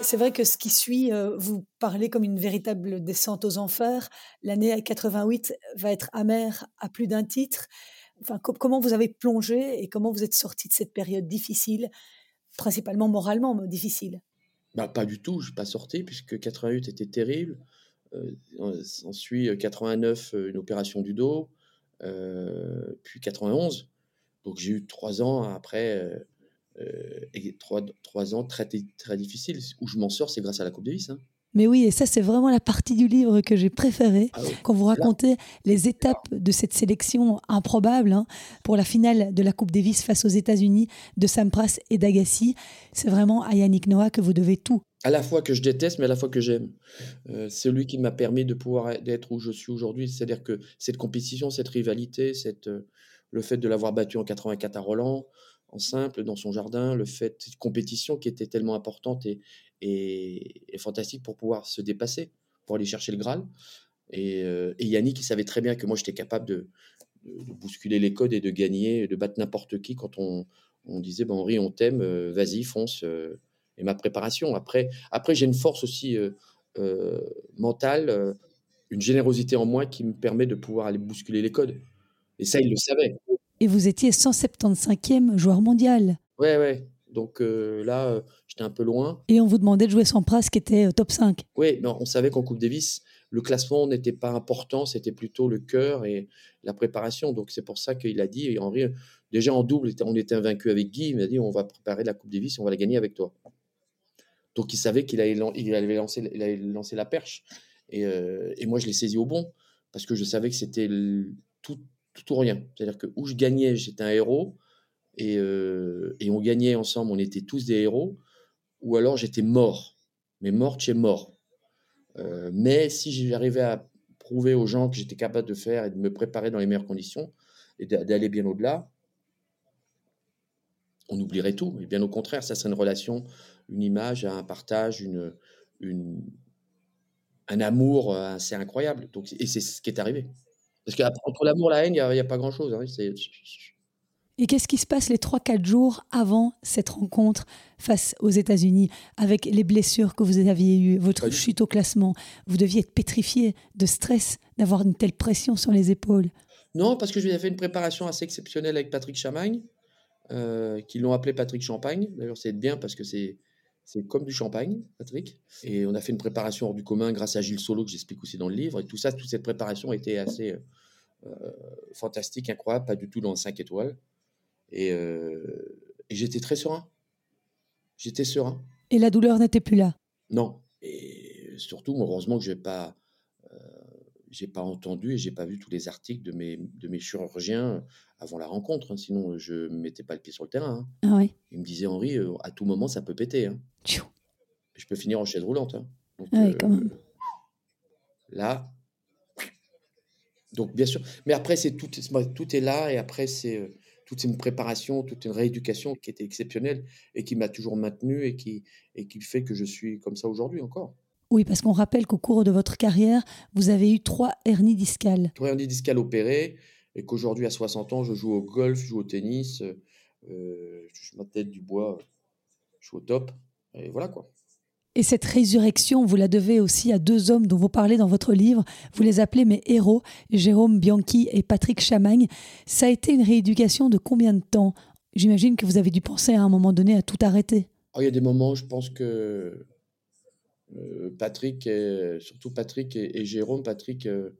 C'est vrai que ce qui suit, euh, vous parlez comme une véritable descente aux enfers. L'année 88 va être amère à plus d'un titre. Enfin, comment vous avez plongé et comment vous êtes sorti de cette période difficile principalement moralement difficile bah, Pas du tout, je suis pas sorti, puisque 88 était terrible. Euh, ensuite, 89, euh, une opération du dos, euh, puis 91. Donc j'ai eu trois ans après, et trois, trois, ans très, très difficiles. Où je m'en sors, c'est grâce à la Coupe Davis. Hein. Mais oui, et ça, c'est vraiment la partie du livre que j'ai préférée, ah quand vous racontez les étapes de cette sélection improbable hein, pour la finale de la Coupe Davis face aux États-Unis de Sampras et d'Agassi. C'est vraiment à Yannick Noah que vous devez tout. À la fois que je déteste, mais à la fois que j'aime. Euh, c'est lui qui m'a permis de pouvoir être où je suis aujourd'hui. C'est-à-dire que cette compétition, cette rivalité, cette, euh, le fait de l'avoir battu en 84 à Roland, en simple, dans son jardin, le fait, cette compétition qui était tellement importante et, et, fantastique pour pouvoir se dépasser, pour aller chercher le Graal. Et, euh, Yannick, il savait très bien que moi, j'étais capable de, bousculer les codes et de gagner, de battre n'importe qui quand on, on disait ben, Henri, on t'aime, euh, vas-y, fonce. Euh, et ma préparation. Après, après j'ai une force aussi mentale, une générosité en moi qui me permet de pouvoir aller bousculer les codes. Et ça, il le savait. Et vous étiez 175e joueur mondial. Ouais, ouais. Donc euh, là, euh, j'étais un peu loin. Et on vous demandait de jouer sans Pras qui était euh, top 5. Oui, mais on savait qu'en Coupe Davis, le classement n'était pas important, c'était plutôt le cœur et la préparation. Donc c'est pour ça qu'il a dit, Henri, déjà en double, on était invaincu avec Guy, il m'a dit on va préparer la Coupe Davis, on va la gagner avec toi. Donc il savait qu'il allait, lancer, il allait lancer la perche. Et, et moi, je l'ai saisi au bon, parce que je savais que c'était tout, tout ou rien. C'est-à-dire que où je gagnais, j'étais un héros euh, et, on gagnait ensemble, on était tous des héros, ou alors j'étais mort. Mais mort, tu es mort. Euh, mais si j'arrivais à prouver aux gens que j'étais capable de faire et de me préparer dans les meilleures conditions et d'aller bien au-delà, on oublierait tout. Et bien au contraire, ça serait une relation, une image, un partage, un amour assez incroyable. Donc, et c'est ce qui est arrivé. Parce qu'entre l'amour et la haine, il n'y a, pas grand-chose. Hein. Et qu'est-ce qui se passe les 3-4 jours avant cette rencontre face aux États-Unis, avec les blessures que vous aviez eues, votre chute au classement? Vous deviez être pétrifié de stress d'avoir une telle pression sur les épaules. Non, parce que j'avais fait une préparation assez exceptionnelle avec Patrick Chamagne, euh, qui l'ont appelé Patrick Champagne. D'ailleurs, c'est bien parce que c'est c'est comme du champagne, Patrick. Et on a fait une préparation hors du commun grâce à Gilles Solo, que j'explique aussi dans le livre. Et tout ça, toute cette préparation était assez euh, fantastique, incroyable, pas du tout dans 5 étoiles. Euh, et, j'étais très serein. J'étais serein. Et la douleur n'était plus là? Non. Et surtout, heureusement que je n'ai pas, euh, j'ai pas entendu et j'ai pas vu tous les articles de mes, de mes chirurgiens avant la rencontre. hein, sinon, je ne mettais pas le pied sur le terrain. hein. Ah ouais. Ils me disaient, Henri, euh, à tout moment, ça peut péter. hein. Je peux finir en chaise roulante. hein. Donc, Ah ouais, euh, quand même. Là. Donc, bien sûr. Mais après, c'est tout, tout est là. Et après, c'est euh, toute une préparation, toute une rééducation qui était exceptionnelle et qui m'a toujours maintenu et qui, et qui fait que je suis comme ça aujourd'hui encore. Oui, parce qu'on rappelle qu'au cours de votre carrière, vous avez eu trois hernies discales. Trois hernies discales opérées et qu'aujourd'hui, à 60 ans, je joue au golf, je joue au tennis, euh, je touche ma tête du bois, je suis au top. Et voilà quoi. Et cette résurrection, vous la devez aussi à deux hommes dont vous parlez dans votre livre. Vous les appelez mes héros, Jérôme Bianchi et Patrick Chamagne. Ça a été une rééducation de combien de temps? J'imagine que vous avez dû penser à un moment donné à tout arrêter. Oh, il y a des moments, je pense que Patrick, et- surtout Patrick et, Jérôme, Patrick, euh,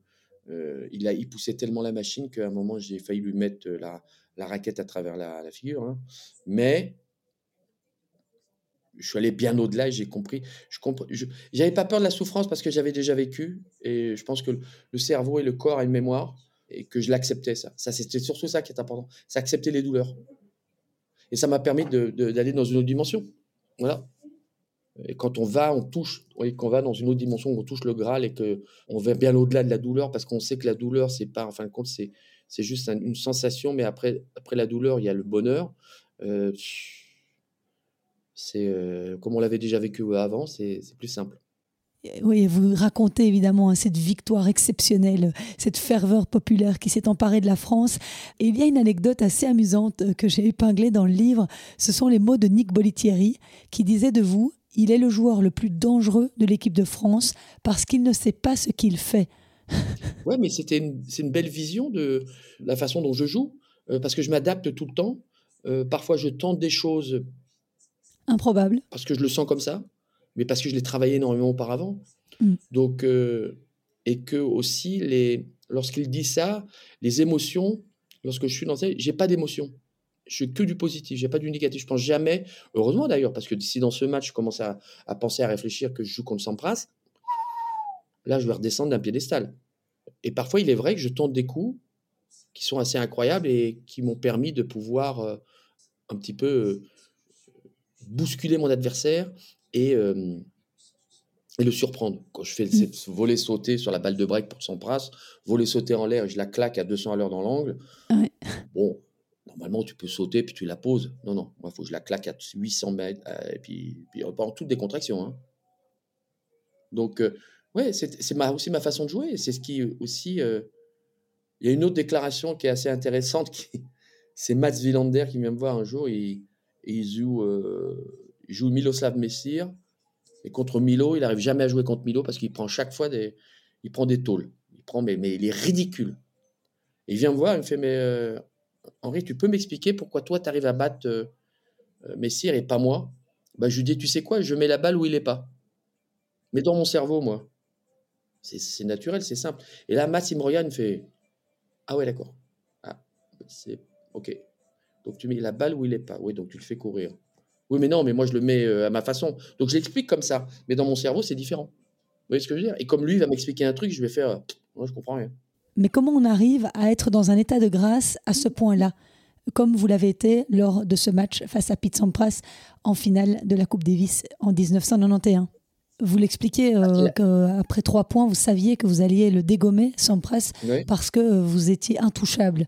euh, il, a, il poussait tellement la machine qu'à un moment, j'ai failli lui mettre la, raquette à travers la, figure. hein. Mais je suis allé bien au-delà j'ai compris. Je J'avais pas peur de la souffrance parce que j'avais déjà vécu. Et je pense que le, cerveau et le corps a une mémoire et que je l'acceptais, ça. ça C'était surtout ça qui est important. C'est accepter les douleurs. Et ça m'a permis d'aller dans une autre dimension. Voilà. Et quand on va, on touche, et qu'on va dans une autre dimension, on touche le Graal et que on va bien au-delà de la douleur parce qu'on sait que la douleur, c'est pas, en fin de compte, c'est, c'est juste un- une sensation, mais après, après la douleur, il y a le bonheur. Euh, c'est euh, comme on l'avait déjà vécu avant, c'est, c'est plus simple. Oui, vous racontez évidemment hein, cette victoire exceptionnelle, cette ferveur populaire qui s'est emparée de la France. Et il y a une anecdote assez amusante que j'ai épinglée dans le livre. Ce sont les mots de Nick Bollettieri qui disait de vous Il est le joueur le plus dangereux de l'équipe de France parce qu'il ne sait pas ce qu'il fait. Ouais, mais c'était c'est une belle vision de la façon dont je joue, euh, parce que je m'adapte tout le temps. Euh, parfois, je tente des choses Improbable. parce que je le sens comme ça, mais parce que je l'ai travaillé énormément auparavant. Mm. Donc, euh, et que aussi, les, lorsqu'il dit ça, les émotions, lorsque je suis dans ça, j'ai pas d'émotion. Je suis que du positif, j'ai pas du négatif. Je pense jamais, heureusement d'ailleurs, parce que si dans ce match je commence à, à penser, à réfléchir que je joue contre Sampras, là je vais redescendre d'un piédestal. Et parfois, il est vrai que je tente des coups qui sont assez incroyables et qui m'ont permis de pouvoir euh, un petit peu euh, bousculer mon adversaire et, euh, et le surprendre. Quand je fais cette voler sauter sur la balle de break pour son pras, voler sauter en l'air et je la claque à 200 à l'heure dans l'angle, Ouais. bon, normalement tu peux sauter puis tu la poses. Non, non, moi il faut que je la claque à 800 mètres euh, et puis, puis en toute décontraction. Hein. Donc, euh, ouais, c'est aussi ma façon de jouer. C'est ce qui aussi. euh, Il y a une autre déclaration qui est assez intéressante. C'est Mats Wilander qui vient me voir un jour. Il, il joue, euh, il joue Miloslav Messir. Et contre Milo, il n'arrive jamais à jouer contre Milo parce qu'il prend chaque fois des, il prend des tôles. Il prend, mais, mais il est ridicule. Il vient me voir, il me fait, mais Henri, tu peux m'expliquer pourquoi toi, tu arrives à battre euh, euh, Messire et pas moi? Bah, Je lui dis, tu sais quoi, je mets la balle où il n'est pas. Mais dans mon cerveau, moi. C'est- naturel, c'est simple. Et là, il me fait, ah ouais, d'accord. Ah, c'est ok. Donc tu mets la balle où il n'est pas. Oui, donc tu le fais courir. Oui, mais non, mais moi je le mets euh, à ma façon. Donc je l'explique comme ça. Mais dans mon cerveau, c'est différent. Vous voyez ce que je veux dire? Et comme lui, il va m'expliquer un truc, je vais faire, moi je comprends rien. Mais comment on arrive à être dans un état de grâce à ce point-là comme vous l'avez été lors de ce match face à Pete Sampras en finale de la Coupe Davis en 1991. Vous l'expliquez euh, qu'après trois points, vous saviez que vous alliez le dégommer, Sampras, Ouais. parce que vous étiez intouchable.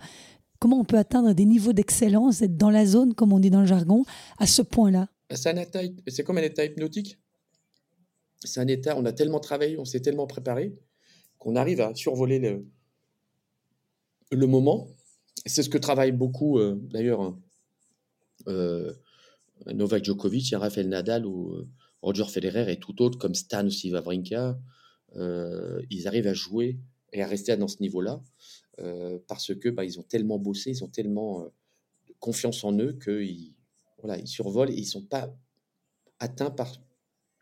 Comment on peut atteindre des niveaux d'excellence, être dans la zone, comme on dit dans le jargon, à ce point-là? C'est comme un état hypnotique. C'est un état, on a tellement travaillé, on s'est tellement préparé qu'on arrive à survoler le, le moment. C'est ce que travaille beaucoup, euh, d'ailleurs, hein, euh, Novak Djokovic, hein, Rafael Nadal ou euh, Roger Federer et tout autre, comme Stan aussi Wawrinka. Euh, ils arrivent à jouer et à rester dans ce niveau-là parce que bah, ils ont tellement bossé, ils ont tellement confiance en eux qu'ils ils survolent et ils sont pas atteints par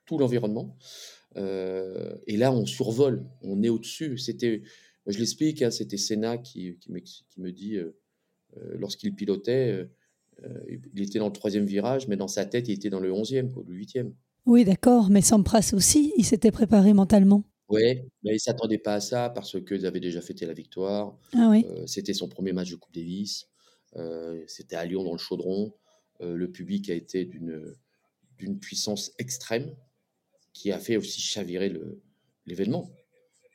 tout l'environnement. Et là, on survole, on est au-dessus. C'était, je l'explique, hein, c'était Senna qui, qui, me, qui me dit, euh, euh, lorsqu'il pilotait, euh, il était dans le troisième virage, mais dans sa tête, il était dans le onzième, le huitième. Oui, d'accord, mais Sampras aussi, il s'était préparé mentalement. Ouais, mais ils s'attendaient pas à ça parce qu'ils avaient déjà fêté la victoire. Ah oui. C'était son premier match de coupe Davis. C'était à Lyon dans le Chaudron. Le public a été d'une, puissance extrême qui a fait aussi chavirer l'événement.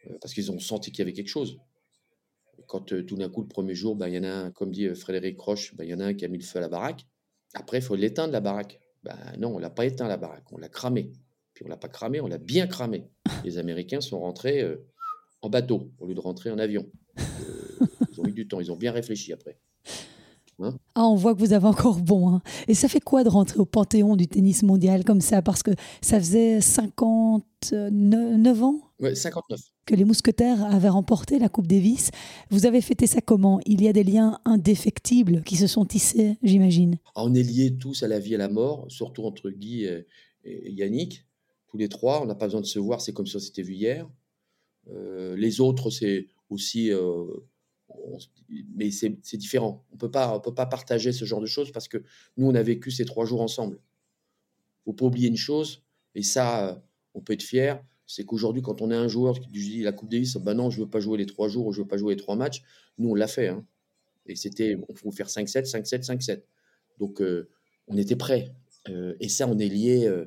Heu, parce qu'ils ont senti qu'il y avait quelque chose. Quand, heu, tout d'un coup, le premier jour, bah, il y en a un, comme dit, heu, Frédéric Roche, bah, il y en a un qui a mis le feu à la baraque. Après, il faut l'éteindre la baraque. Bah, non, on l'a pas éteint la baraque, on l'a cramée. Puis on l'a pas cramée, on l'a bien cramée. Les Américains sont rentrés, en bateau au lieu de rentrer en avion. Ils ont eu du temps, ils ont bien réfléchi après. Hein? Ah, on voit que vous avez encore bon. hein. Et ça fait quoi de rentrer au panthéon du tennis mondial comme ça? Parce que ça faisait 59 ans? Ouais, 59. que les Mousquetaires avaient remporté la Coupe Davis. Vous avez fêté ça comment? Il y a des liens indéfectibles qui se sont tissés, j'imagine? Ah, on est liés tous à la vie et à la mort, surtout entre Guy et, Yannick. Tous les trois, on n'a pas besoin de se voir, c'est comme si on s'était vu hier. Euh, les autres, c'est aussi. euh, on mais c'est différent. On on peut pas partager ce genre de choses parce que nous, on a vécu ces trois jours ensemble. faut pas oublier une chose, et ça, on peut être fier, c'est qu'aujourd'hui, quand on est un joueur qui dit la Coupe Davis, ben non, je veux pas jouer les trois jours, ou je veux pas jouer les trois matchs, nous, on l'a fait. hein. Et c'était, on faut faire 5-7, 5-7, 5-7. Donc, euh, on était prêts. Euh, et ça, on est lié. euh,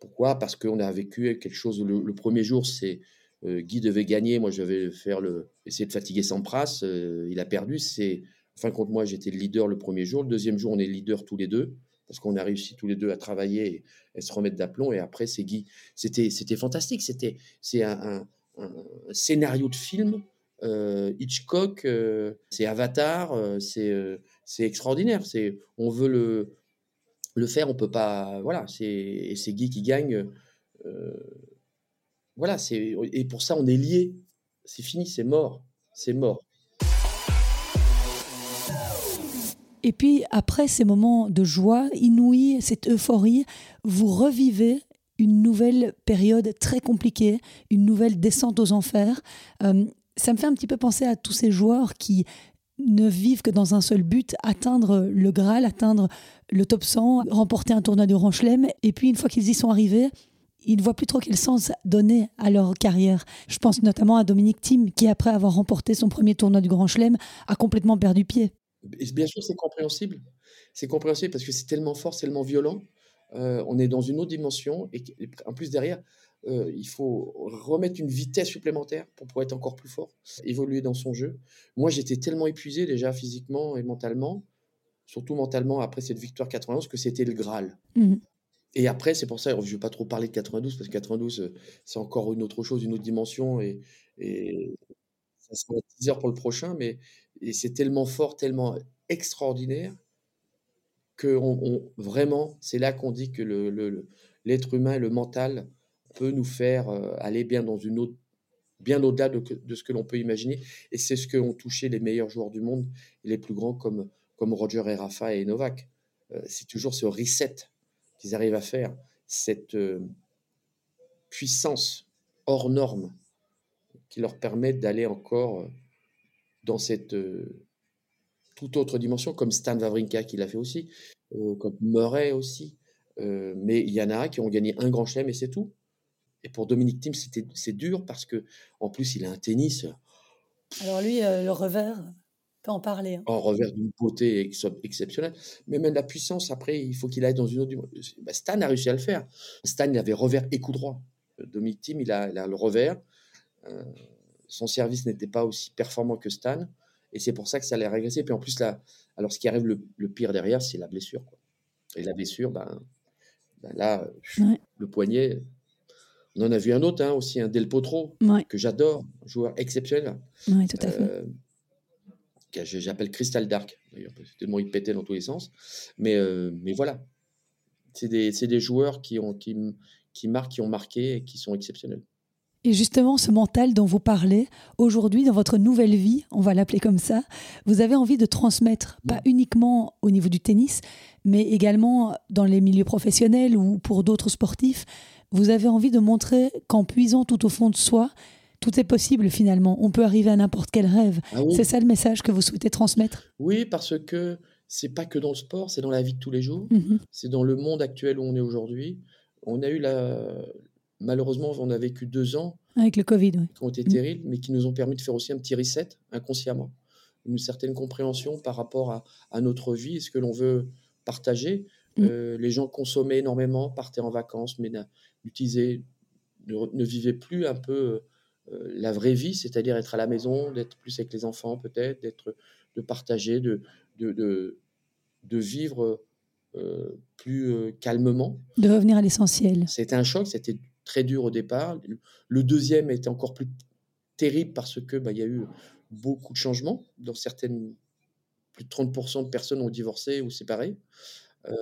pourquoi? Parce qu'on a vécu quelque chose. Le, premier jour, c'est Guy devait gagner. Moi, je devais faire le, essayer de fatiguer Sampras. il a perdu. C'est, fin contre moi, j'étais le leader le premier jour. Le deuxième jour, on est leader tous les deux parce qu'on a réussi tous les deux à travailler et, et se remettre d'aplomb. Et après, c'est Guy. C'était, fantastique. C'était, c'est un, scénario de film. euh, Hitchcock, euh, c'est Avatar, euh, c'est, c'est extraordinaire. C'est, on veut le, le faire, on peut pas. Voilà, c'est, et c'est Guy qui gagne. voilà, et pour ça, on est liés. C'est fini, c'est mort. C'est mort. Et puis, après ces moments de joie inouïe, cette euphorie, vous revivez une nouvelle période très compliquée, une nouvelle descente aux enfers. Euh, ça me fait un petit peu penser à tous ces joueurs qui ne vivent que dans un seul but, atteindre le Graal, atteindre le top 100, remporter un tournoi de Grand Chelem. Et puis, une fois qu'ils y sont arrivés, ils ne voient plus trop quel sens donner à leur carrière. Je pense notamment à Dominique Thiem, qui, après avoir remporté son premier tournoi du Grand Chelem, a complètement perdu pied. Et bien sûr, c'est compréhensible. C'est compréhensible parce que c'est tellement fort, c'est tellement violent. Euh, on est dans une autre dimension et, et en plus derrière, euh, il faut remettre une vitesse supplémentaire pour pouvoir être encore plus fort, évoluer dans son jeu. Moi, j'étais tellement épuisé déjà physiquement et mentalement, surtout mentalement après cette victoire 91, que c'était le Graal. Mhm. Et après, c'est pour ça, je ne vais pas trop parler de 92, parce que 92, euh, c'est encore une autre chose, une autre dimension, et, et ça sera un teaser pour le prochain, mais c'est tellement fort, tellement extraordinaire, que vraiment, c'est là qu'on dit que l'être humain, le mental, peut nous faire euh, aller bien dans une autre, bien au-delà de, ce que l'on peut imaginer, et c'est ce qu'ont touché les meilleurs joueurs du monde, les plus grands comme, comme Roger et Rafa et Novak. Euh, c'est toujours ce reset qu'ils arrivent à faire, cette euh, puissance hors norme qui leur permet d'aller encore euh, dans cette euh, toute autre dimension, comme Stan Wawrinka qui l'a fait aussi, euh, comme Murray aussi. Euh, mais il y en a qui ont gagné un grand chelem et c'est tout. Et pour Dominique Thiem, c'est dur parce que en plus il a un tennis Alors lui, le revers, peut en parler. hein. en revers d'une beauté ex- exceptionnelle. Mais même la puissance, après, il faut qu'il aille dans une autre dimension. Bah, Stan a réussi à le faire. Stan, il avait revers et coup droit. Dominique Thiem, il a, il a le revers. Euh, son service n'était pas aussi performant que Stan. Et c'est pour ça que ça allait régresser. Puis en plus, là, alors ce qui arrive le, le pire derrière, c'est la blessure. quoi. Et la blessure, ben, ben là, Ouais. le poignet. On en a vu un autre hein, aussi, un Del Potro, Ouais, que j'adore, un joueur exceptionnel. ouais, tout à fait. Euh, j'appelle Crystal Dark, d'ailleurs, tellement il pétait dans tous les sens. Mais, euh, mais voilà, c'est des, des joueurs qui, ont, qui, qui marquent, qui ont marqué et qui sont exceptionnels. Et justement, ce mental dont vous parlez, aujourd'hui, dans votre nouvelle vie, on va l'appeler comme ça, vous avez envie de transmettre, pas uniquement au niveau du tennis, mais également dans les milieux professionnels ou pour d'autres sportifs. Vous avez envie de montrer qu'en puisant tout au fond de soi, tout est possible finalement. On peut arriver à n'importe quel rêve. Ah oui, C'est ça le message que vous souhaitez transmettre? Oui, parce que c'est pas que dans le sport, c'est dans la vie de tous les jours. Mhm. C'est dans le monde actuel où on est aujourd'hui. On a eu la. Malheureusement, on a vécu deux ans Avec le Covid, oui. Qui ont été Mm. terribles, mais qui nous ont permis de faire aussi un petit reset inconsciemment. Une certaine compréhension par rapport à, à notre vie et ce que l'on veut partager. Mm. Euh, les gens consommaient énormément, partaient en vacances, mais n'utilisaient, ne, vivaient plus un peu euh, la vraie vie, c'est-à-dire être à la maison, d'être plus avec les enfants peut-être, d'être, de partager, de, de, de, de vivre euh, plus calmement. De revenir à l'essentiel. C'était un choc, c'était très dur au départ. Le deuxième était encore plus terrible parce que bah, y a eu beaucoup de changements. Dans certaines, plus de 30% de personnes ont divorcé ou séparé. Euh,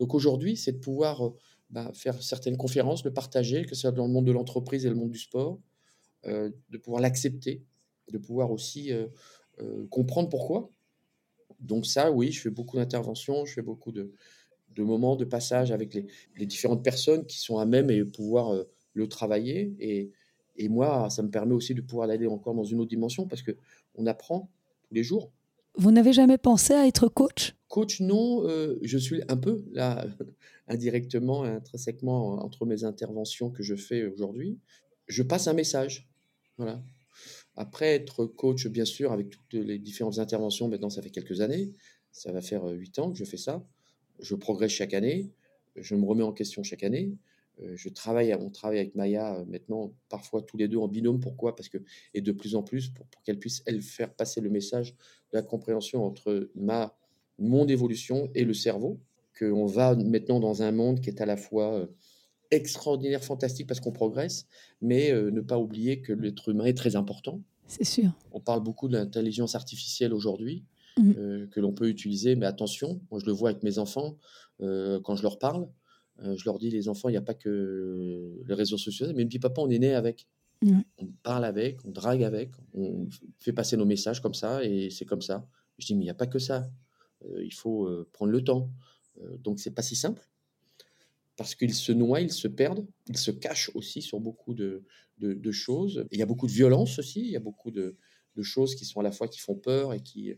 donc aujourd'hui, c'est de pouvoir bah, faire certaines conférences, le partager, que ce soit dans le monde de l'entreprise et le monde du sport, euh, de pouvoir l'accepter, de pouvoir aussi euh, comprendre pourquoi. Donc ça, oui, je fais beaucoup d'interventions, je fais beaucoup de, de moments de passage avec les, les différentes personnes qui sont à même et pouvoir euh, le travailler. Et, et moi, ça me permet aussi de pouvoir aller encore dans une autre dimension parce que on apprend tous les jours. Vous n'avez jamais pensé à être coach? Coach, non, euh, je suis un peu là, indirectement, intrinsèquement, entre mes interventions que je fais aujourd'hui. Je passe un message. Voilà. Après, être coach, bien sûr, avec toutes les différentes interventions, maintenant, ça fait quelques années. Ça va faire euh, huit ans que je fais ça. Je progresse chaque année. Je me remets en question chaque année. Euh, je travaille, on travaille avec Maya euh, maintenant, parfois tous les deux en binôme. Pourquoi? Parce que, et de plus en plus, pour, pour qu'elle puisse, elle, faire passer le message de la compréhension entre ma, mon évolution et le cerveau. Qu'on va maintenant dans un monde qui est à la fois euh, extraordinaire, fantastique, parce qu'on progresse, mais ne pas oublier que l'être humain est très important. C'est sûr. On parle beaucoup de l'intelligence artificielle aujourd'hui, Mhm. euh, que l'on peut utiliser, mais attention, moi je le vois avec mes enfants, euh, quand je leur parle, euh, je leur dis, les enfants, il n'y a pas que les réseaux sociaux, mais disent, papa, on est né avec. On parle avec, on drague avec, on fait passer nos messages comme ça, et c'est comme ça. Je dis, mais il n'y a pas que ça. Il faut prendre le temps. Donc, c'est pas si simple. Parce qu'ils se noient, ils se perdent, ils se cachent aussi sur beaucoup de, de, de choses. Et il y a beaucoup de violence aussi, il y a beaucoup de, de choses qui sont à la fois qui font peur et qui,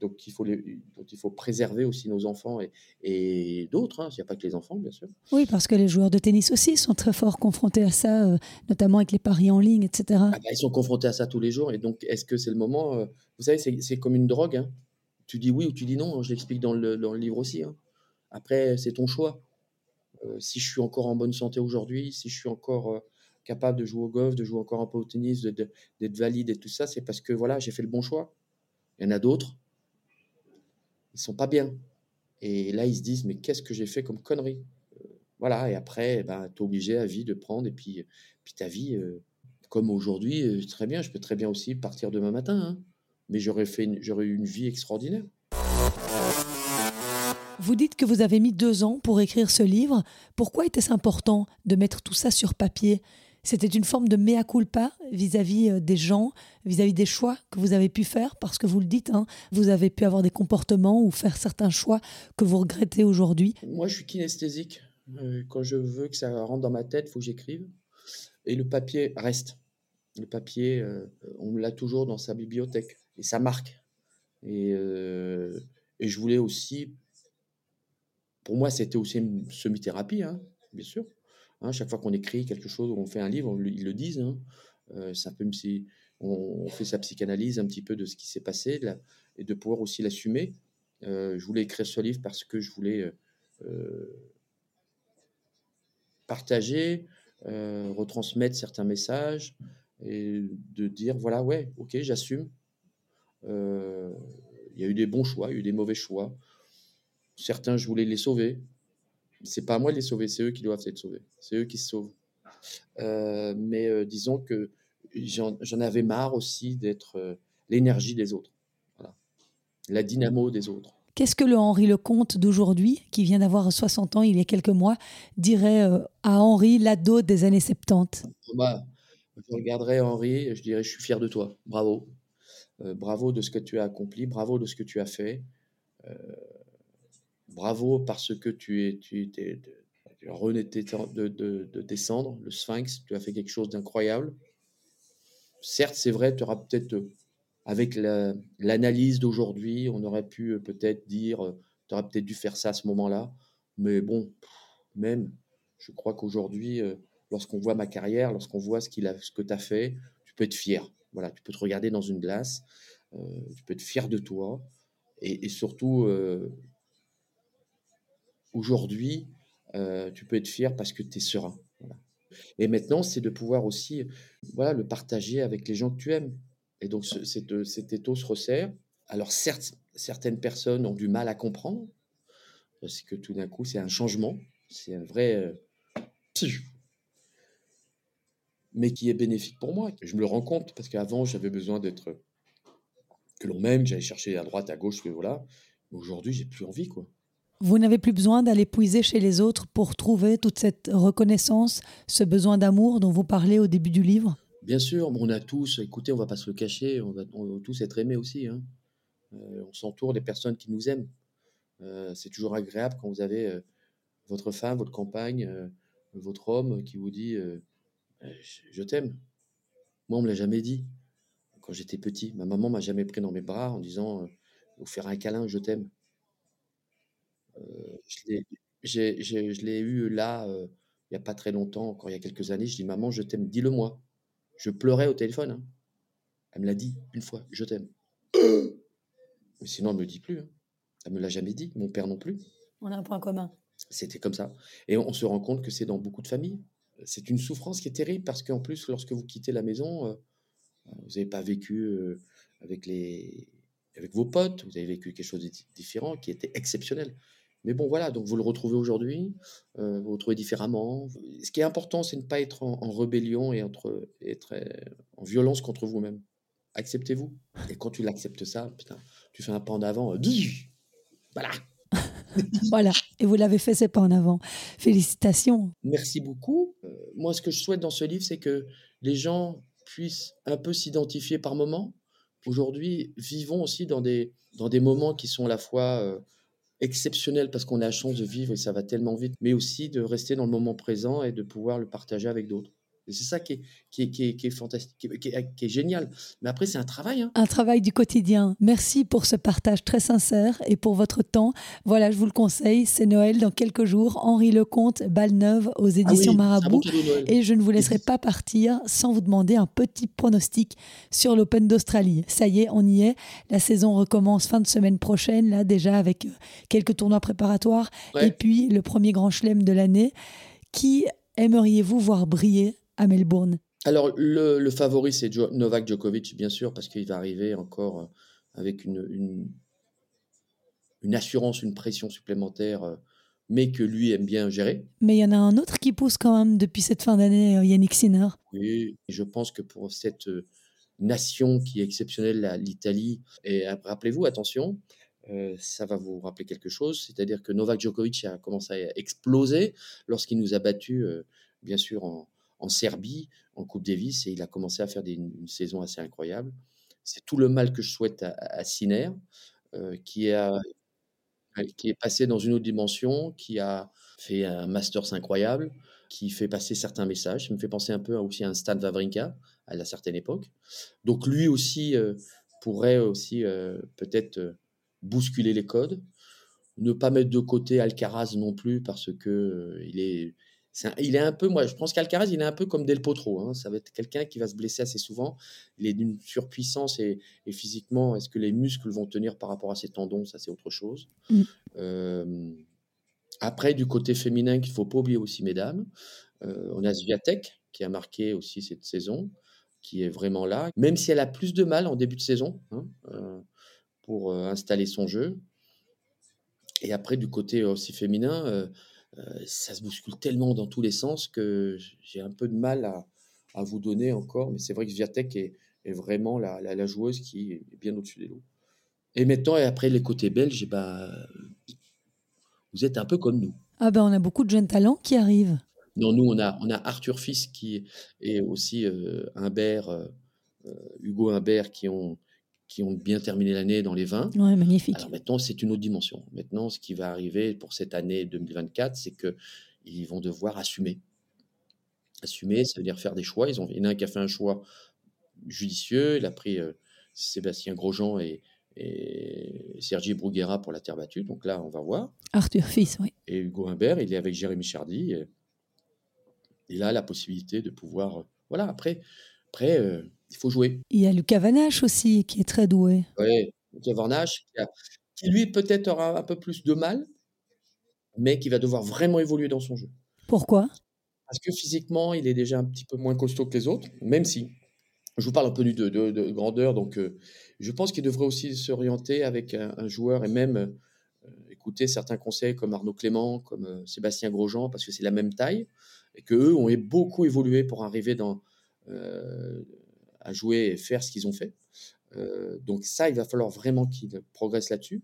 donc il faut, les, donc il faut préserver aussi nos enfants et, et d'autres. hein. Il n'y a pas que les enfants, bien sûr. Oui, parce que les joueurs de tennis aussi sont très fort confrontés à ça, euh, notamment avec les paris en ligne, etc. Ah bah, ils sont confrontés à ça tous les jours. Et donc, est-ce que c'est le moment euh, Vous savez, c'est comme une drogue. hein. Tu dis oui ou tu dis non. hein. Je l'explique dans le, dans le livre aussi. Après, c'est ton choix. Euh, si je suis encore en bonne santé aujourd'hui, si je suis encore capable de jouer au golf, de jouer encore un peu au tennis, d'être valide et tout ça, c'est parce que voilà, j'ai fait le bon choix. Il y en a d'autres, ils sont pas bien. Et là, ils se disent, mais qu'est-ce que j'ai fait comme connerie? Euh, Voilà, et après, ben, tu es obligé à vie de prendre. Et puis, puis ta vie, euh, comme aujourd'hui, euh, très bien, je peux très bien aussi partir demain matin. hein. mais j'aurais fait j'aurais eu une vie extraordinaire. Vous dites que vous avez mis deux ans pour écrire ce livre. Pourquoi était-ce important de mettre tout ça sur papier? C'était une forme de mea culpa vis-à-vis euh, des gens, vis-à-vis des choix que vous avez pu faire, parce que vous le dites, hein, vous avez pu avoir des comportements ou faire certains choix que vous regrettez aujourd'hui. Moi, je suis kinesthésique. Euh, quand je veux que ça rentre dans ma tête, il faut que j'écrive. Et le papier reste. Le papier, euh, on l'a toujours dans sa bibliothèque. Et ça marque. Et, et je voulais aussi. Pour moi, c'était aussi une semi-thérapie, hein, bien sûr. Hein, chaque fois qu'on écrit quelque chose ou on fait un livre, ils le disent. Hein, euh, on, fait sa psychanalyse un petit peu de ce qui s'est passé et de pouvoir aussi l'assumer. Euh, je voulais écrire ce livre parce que je voulais. euh, partager, retransmettre certains messages et de dire voilà, ouais, ok, j'assume. Il y a eu des bons choix, il y a eu des mauvais choix. Certains, je voulais les sauver. C'est pas à moi de les sauver, c'est eux qui doivent être sauvés. C'est eux qui se sauvent. Euh, mais euh, disons que j'en avais marre aussi d'être euh, l'énergie des autres. Voilà. La dynamo des autres. Qu'est-ce que le Henri Lecomte d'aujourd'hui, qui vient d'avoir 60 ans il y a quelques mois, dirait à Henri, l'ado des années 70 Bah, je regarderais Henri et je dirais je suis fier de toi, bravo. Bravo de ce que tu as accompli, bravo de ce que tu as fait. Bravo parce que tu es tu, rené de, de, de- de descendre, le sphinx, tu as fait quelque chose d'incroyable. Certes, c'est vrai, tu auras peut-être, euh, avec la- l'analyse d'aujourd'hui, on aurait pu euh, peut-être dire, euh, tu aurais peut-être dû faire ça à ce moment-là. Mais bon, même, je crois qu'aujourd'hui, lorsqu'on voit ma carrière, lorsqu'on voit ce, a, ce que tu as fait, tu peux être fier. Voilà, tu peux te regarder dans une glace, tu peux être fier de toi. Et, surtout, aujourd'hui, euh, tu peux être fier parce que tu es serein. Et maintenant, c'est de pouvoir aussi voilà, le partager avec les gens que tu aimes. Et donc, ce, cet, étau se resserre. Alors, certes, certaines personnes ont du mal à comprendre, parce que tout d'un coup, c'est un changement, c'est un vrai... Euh, mais qui est bénéfique pour moi. Je me le rends compte, parce qu'avant, j'avais besoin d'être... que l'on m'aime, j'allais chercher à droite, à gauche, que voilà. Aujourd'hui, j'ai plus envie, quoi. Vous n'avez plus besoin d'aller puiser chez les autres pour trouver toute cette reconnaissance, ce besoin d'amour dont vous parlez au début du livre? Bien sûr, on a tous, écoutez, on va pas se le cacher, on va, on tous être aimés aussi. Hein. Euh, on s'entoure des personnes qui nous aiment. Euh, c'est toujours agréable quand vous avez euh, votre femme, votre compagne, votre homme qui vous dit je, je t'aime. Moi, on me l'a jamais dit quand j'étais petit. Ma maman m'a jamais pris dans mes bras en disant vous faire un câlin, je t'aime. Euh, je l'ai- j'ai- j'ai- je l'ai eu là, euh, il n'y a pas très longtemps, encore il y a quelques années. Je dis, maman, je t'aime, dis-le-moi. Je pleurais au téléphone. hein. Elle me l'a dit une fois, je t'aime. Mais sinon, elle ne me le dit plus. hein. Elle me l'a jamais dit, mon père non plus. On a un point commun. C'était comme ça. Et on se rend compte que c'est dans beaucoup de familles. C'est une souffrance qui est terrible parce qu'en plus, lorsque vous quittez la maison, euh, vous n'avez pas vécu avec, les, avec vos potes, vous avez vécu quelque chose de di- différent qui était exceptionnel. Mais bon, voilà, donc vous le retrouvez aujourd'hui, euh, vous le retrouvez différemment. Ce qui est important, c'est de ne pas être en, en rébellion et entre, être euh, en violence contre vous-même. Acceptez-vous. Et quand tu l'acceptes ça, putain, tu fais un pas en avant. euh, voilà. Voilà, et vous l'avez fait, c'est pas en avant. Félicitations. Merci beaucoup. Euh, moi, ce que je souhaite dans ce livre, c'est que les gens puissent un peu s'identifier par moment. Aujourd'hui, vivons aussi dans des, dans des moments qui sont à la fois exceptionnels parce qu'on a la chance de vivre et ça va tellement vite, mais aussi de rester dans le moment présent et de pouvoir le partager avec d'autres. Et c'est ça qui est, qui est, qui est, qui est fantastique, qui est, génial. Mais après, c'est un travail. hein. Un travail du quotidien. Merci pour ce partage très sincère et pour votre temps. Voilà, je vous le conseille, c'est Noël dans quelques jours. Henri Lecomte, Balle Neuve aux Ah oui, éditions bon Marabout. Et je ne vous laisserai pas partir sans vous demander un petit pronostic sur l'Open d'Australie. Ça y est, on y est. La saison recommence fin de semaine prochaine, là déjà avec euh, quelques tournois préparatoires. Ouais. Et puis le premier grand chelem de l'année. Qui aimeriez-vous voir briller à Melbourne Alors, le, le favori, c'est Jo- Novak Djokovic, bien sûr, parce qu'il va arriver encore euh, avec une, une, une assurance, une pression supplémentaire, euh, mais que lui aime bien gérer. Mais il y en a un autre qui pousse quand même depuis cette fin d'année, euh, Yannick Sinner. Oui, je pense que pour cette nation qui est exceptionnelle, l'Italie, et rappelez-vous, attention, euh, ça va vous rappeler quelque chose, c'est-à-dire que Novak Djokovic a commencé à exploser lorsqu'il nous a battus, euh, bien sûr, en, en Serbie, en Coupe Davis, et il a commencé à faire une, saison assez incroyable. C'est tout le mal que je souhaite à, Sinner, euh, qui, est passé dans une autre dimension, qui a fait un Masters incroyable, qui fait passer certains messages. Ça me fait penser un peu aussi à un Stan Wawrinka à la certaine époque. Donc lui aussi euh, pourrait aussi euh, peut-être bousculer les codes. Ne pas mettre de côté Alcaraz non plus parce que il est, un- il est un peu, moi je pense qu'Alcaraz il est un peu comme Del Potro. hein. Ça va être quelqu'un qui va se blesser assez souvent. Il est d'une surpuissance et, et physiquement, est-ce que les muscles vont tenir par rapport à ses tendons? Ça c'est autre chose. Mm. Euh, après, du côté féminin, qu'il ne faut pas oublier aussi, mesdames, euh, on a Sviatek qui a marqué aussi cette saison, qui est vraiment là, même si elle a plus de mal en début de saison hein, euh, pour installer son jeu. Et après, du côté aussi féminin, ça se bouscule tellement dans tous les sens que j'ai un peu de mal à, à vous donner encore. Mais c'est vrai que Sviatek est, est vraiment la, la- la joueuse qui est bien au-dessus des lots. Et maintenant, et après les côtés belges, ben, vous êtes un peu comme nous. Ah ben on a beaucoup de jeunes talents qui arrivent. Non, nous, on a, on a Arthur Fils qui est aussi euh, Humbert, euh, euh, Hugo Humbert qui ont, qui ont bien terminé l'année dans les 20. Ouais, magnifique. Alors maintenant, c'est une autre dimension. Maintenant, ce qui va arriver pour cette année 2024, c'est qu'ils vont devoir assumer. Assumer, ça veut dire faire des choix. Ils ont, il y en a un qui a fait un choix judicieux. Il a pris euh, Sébastien Grosjean et, et Sergi Bruguera pour la terre battue. Donc là, on va voir. Arthur Fils, oui. Et Hugo Humbert, il est avec Jérémy Chardy. Et, il a la possibilité de pouvoir. voilà, après, après il faut jouer. Il y a Lucas Vanache aussi, qui est très doué. Oui, Lucas Vanache, qui, qui lui peut-être aura un peu plus de mal, mais qui va devoir vraiment évoluer dans son jeu. Pourquoi? Parce que physiquement, il est déjà un petit peu moins costaud que les autres, même si je vous parle un peu de, de, de grandeur, donc je pense qu'il devrait aussi s'orienter avec un, joueur et même écouter certains conseils comme Arnaud Clément, comme Sébastien Grosjean, parce que c'est la même taille, et qu'eux ont beaucoup évolué pour arriver dans, à jouer et faire ce qu'ils ont fait. donc ça, il va falloir vraiment qu'ils progressent là-dessus.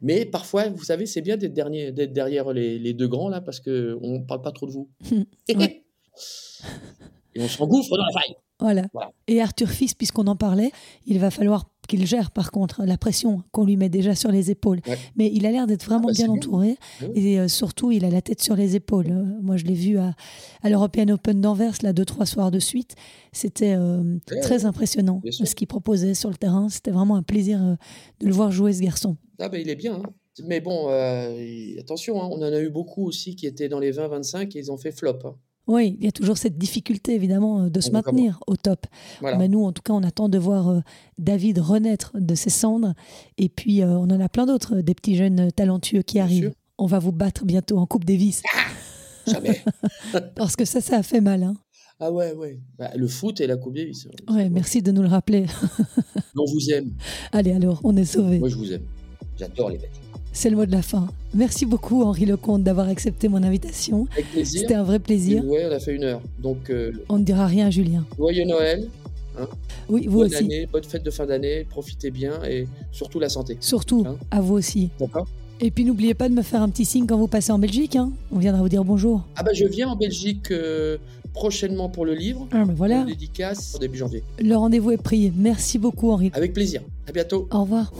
Mais parfois, vous savez, c'est bien d'être, d'être derrière les, deux grands, là, parce qu'on ne parle pas trop de vous. et on se engouffre dans la faille. Voilà. Et Arthur Fils, puisqu'on en parlait, il va falloir qu'il gère par contre la pression qu'on lui met déjà sur les épaules. Mais il a l'air d'être vraiment ah bah, bien entouré et euh, surtout il a la tête sur les épaules. Euh, moi je l'ai vu à, à l'European Open d'Anvers, là deux trois soirs de suite. C'était euh, très impressionnant ce qu'il proposait sur le terrain. C'était vraiment un plaisir de le voir jouer ce garçon. Ah bah, il est bien. Hein. Mais bon, attention, hein, on en a eu beaucoup aussi qui étaient dans les 20-25 et ils ont fait flop. Hein. Oui, il y a toujours cette difficulté évidemment euh, de se maintenir au top. Mais nous, en tout cas, on attend de voir euh, David renaître de ses cendres. Et puis, euh, on en a plein d'autres, des petits jeunes talentueux qui arrivent. On va vous battre bientôt en Coupe Davis. Ah, jamais. Parce que ça, ça a fait mal. Hein. Ah ouais, ouais. Bah, le foot et la Coupe Davis. Ouais, merci de nous le rappeler. on vous aime. Allez, alors, on est sauvés. Moi, je vous aime. J'adore les mecs. C'est le mot de la fin. Merci beaucoup Henri Lecomte d'avoir accepté mon invitation. Avec plaisir. C'était un vrai plaisir. Oui, on a fait une heure. Donc, euh, on ne dira rien à Julien. Joyeux Noël. Hein. oui, vous bonne aussi. Année, bonne fête de fin d'année. Profitez bien et surtout la santé. Surtout, hein. à vous aussi. D'accord. Et puis n'oubliez pas de me faire un petit signe quand vous passez en Belgique. Hein. On viendra vous dire bonjour. Ah bah je viens en Belgique euh, prochainement pour le livre. Ah bah voilà. dédicace en début janvier. Le rendez-vous est pris. Merci beaucoup Henri. Avec plaisir. À bientôt. Au revoir.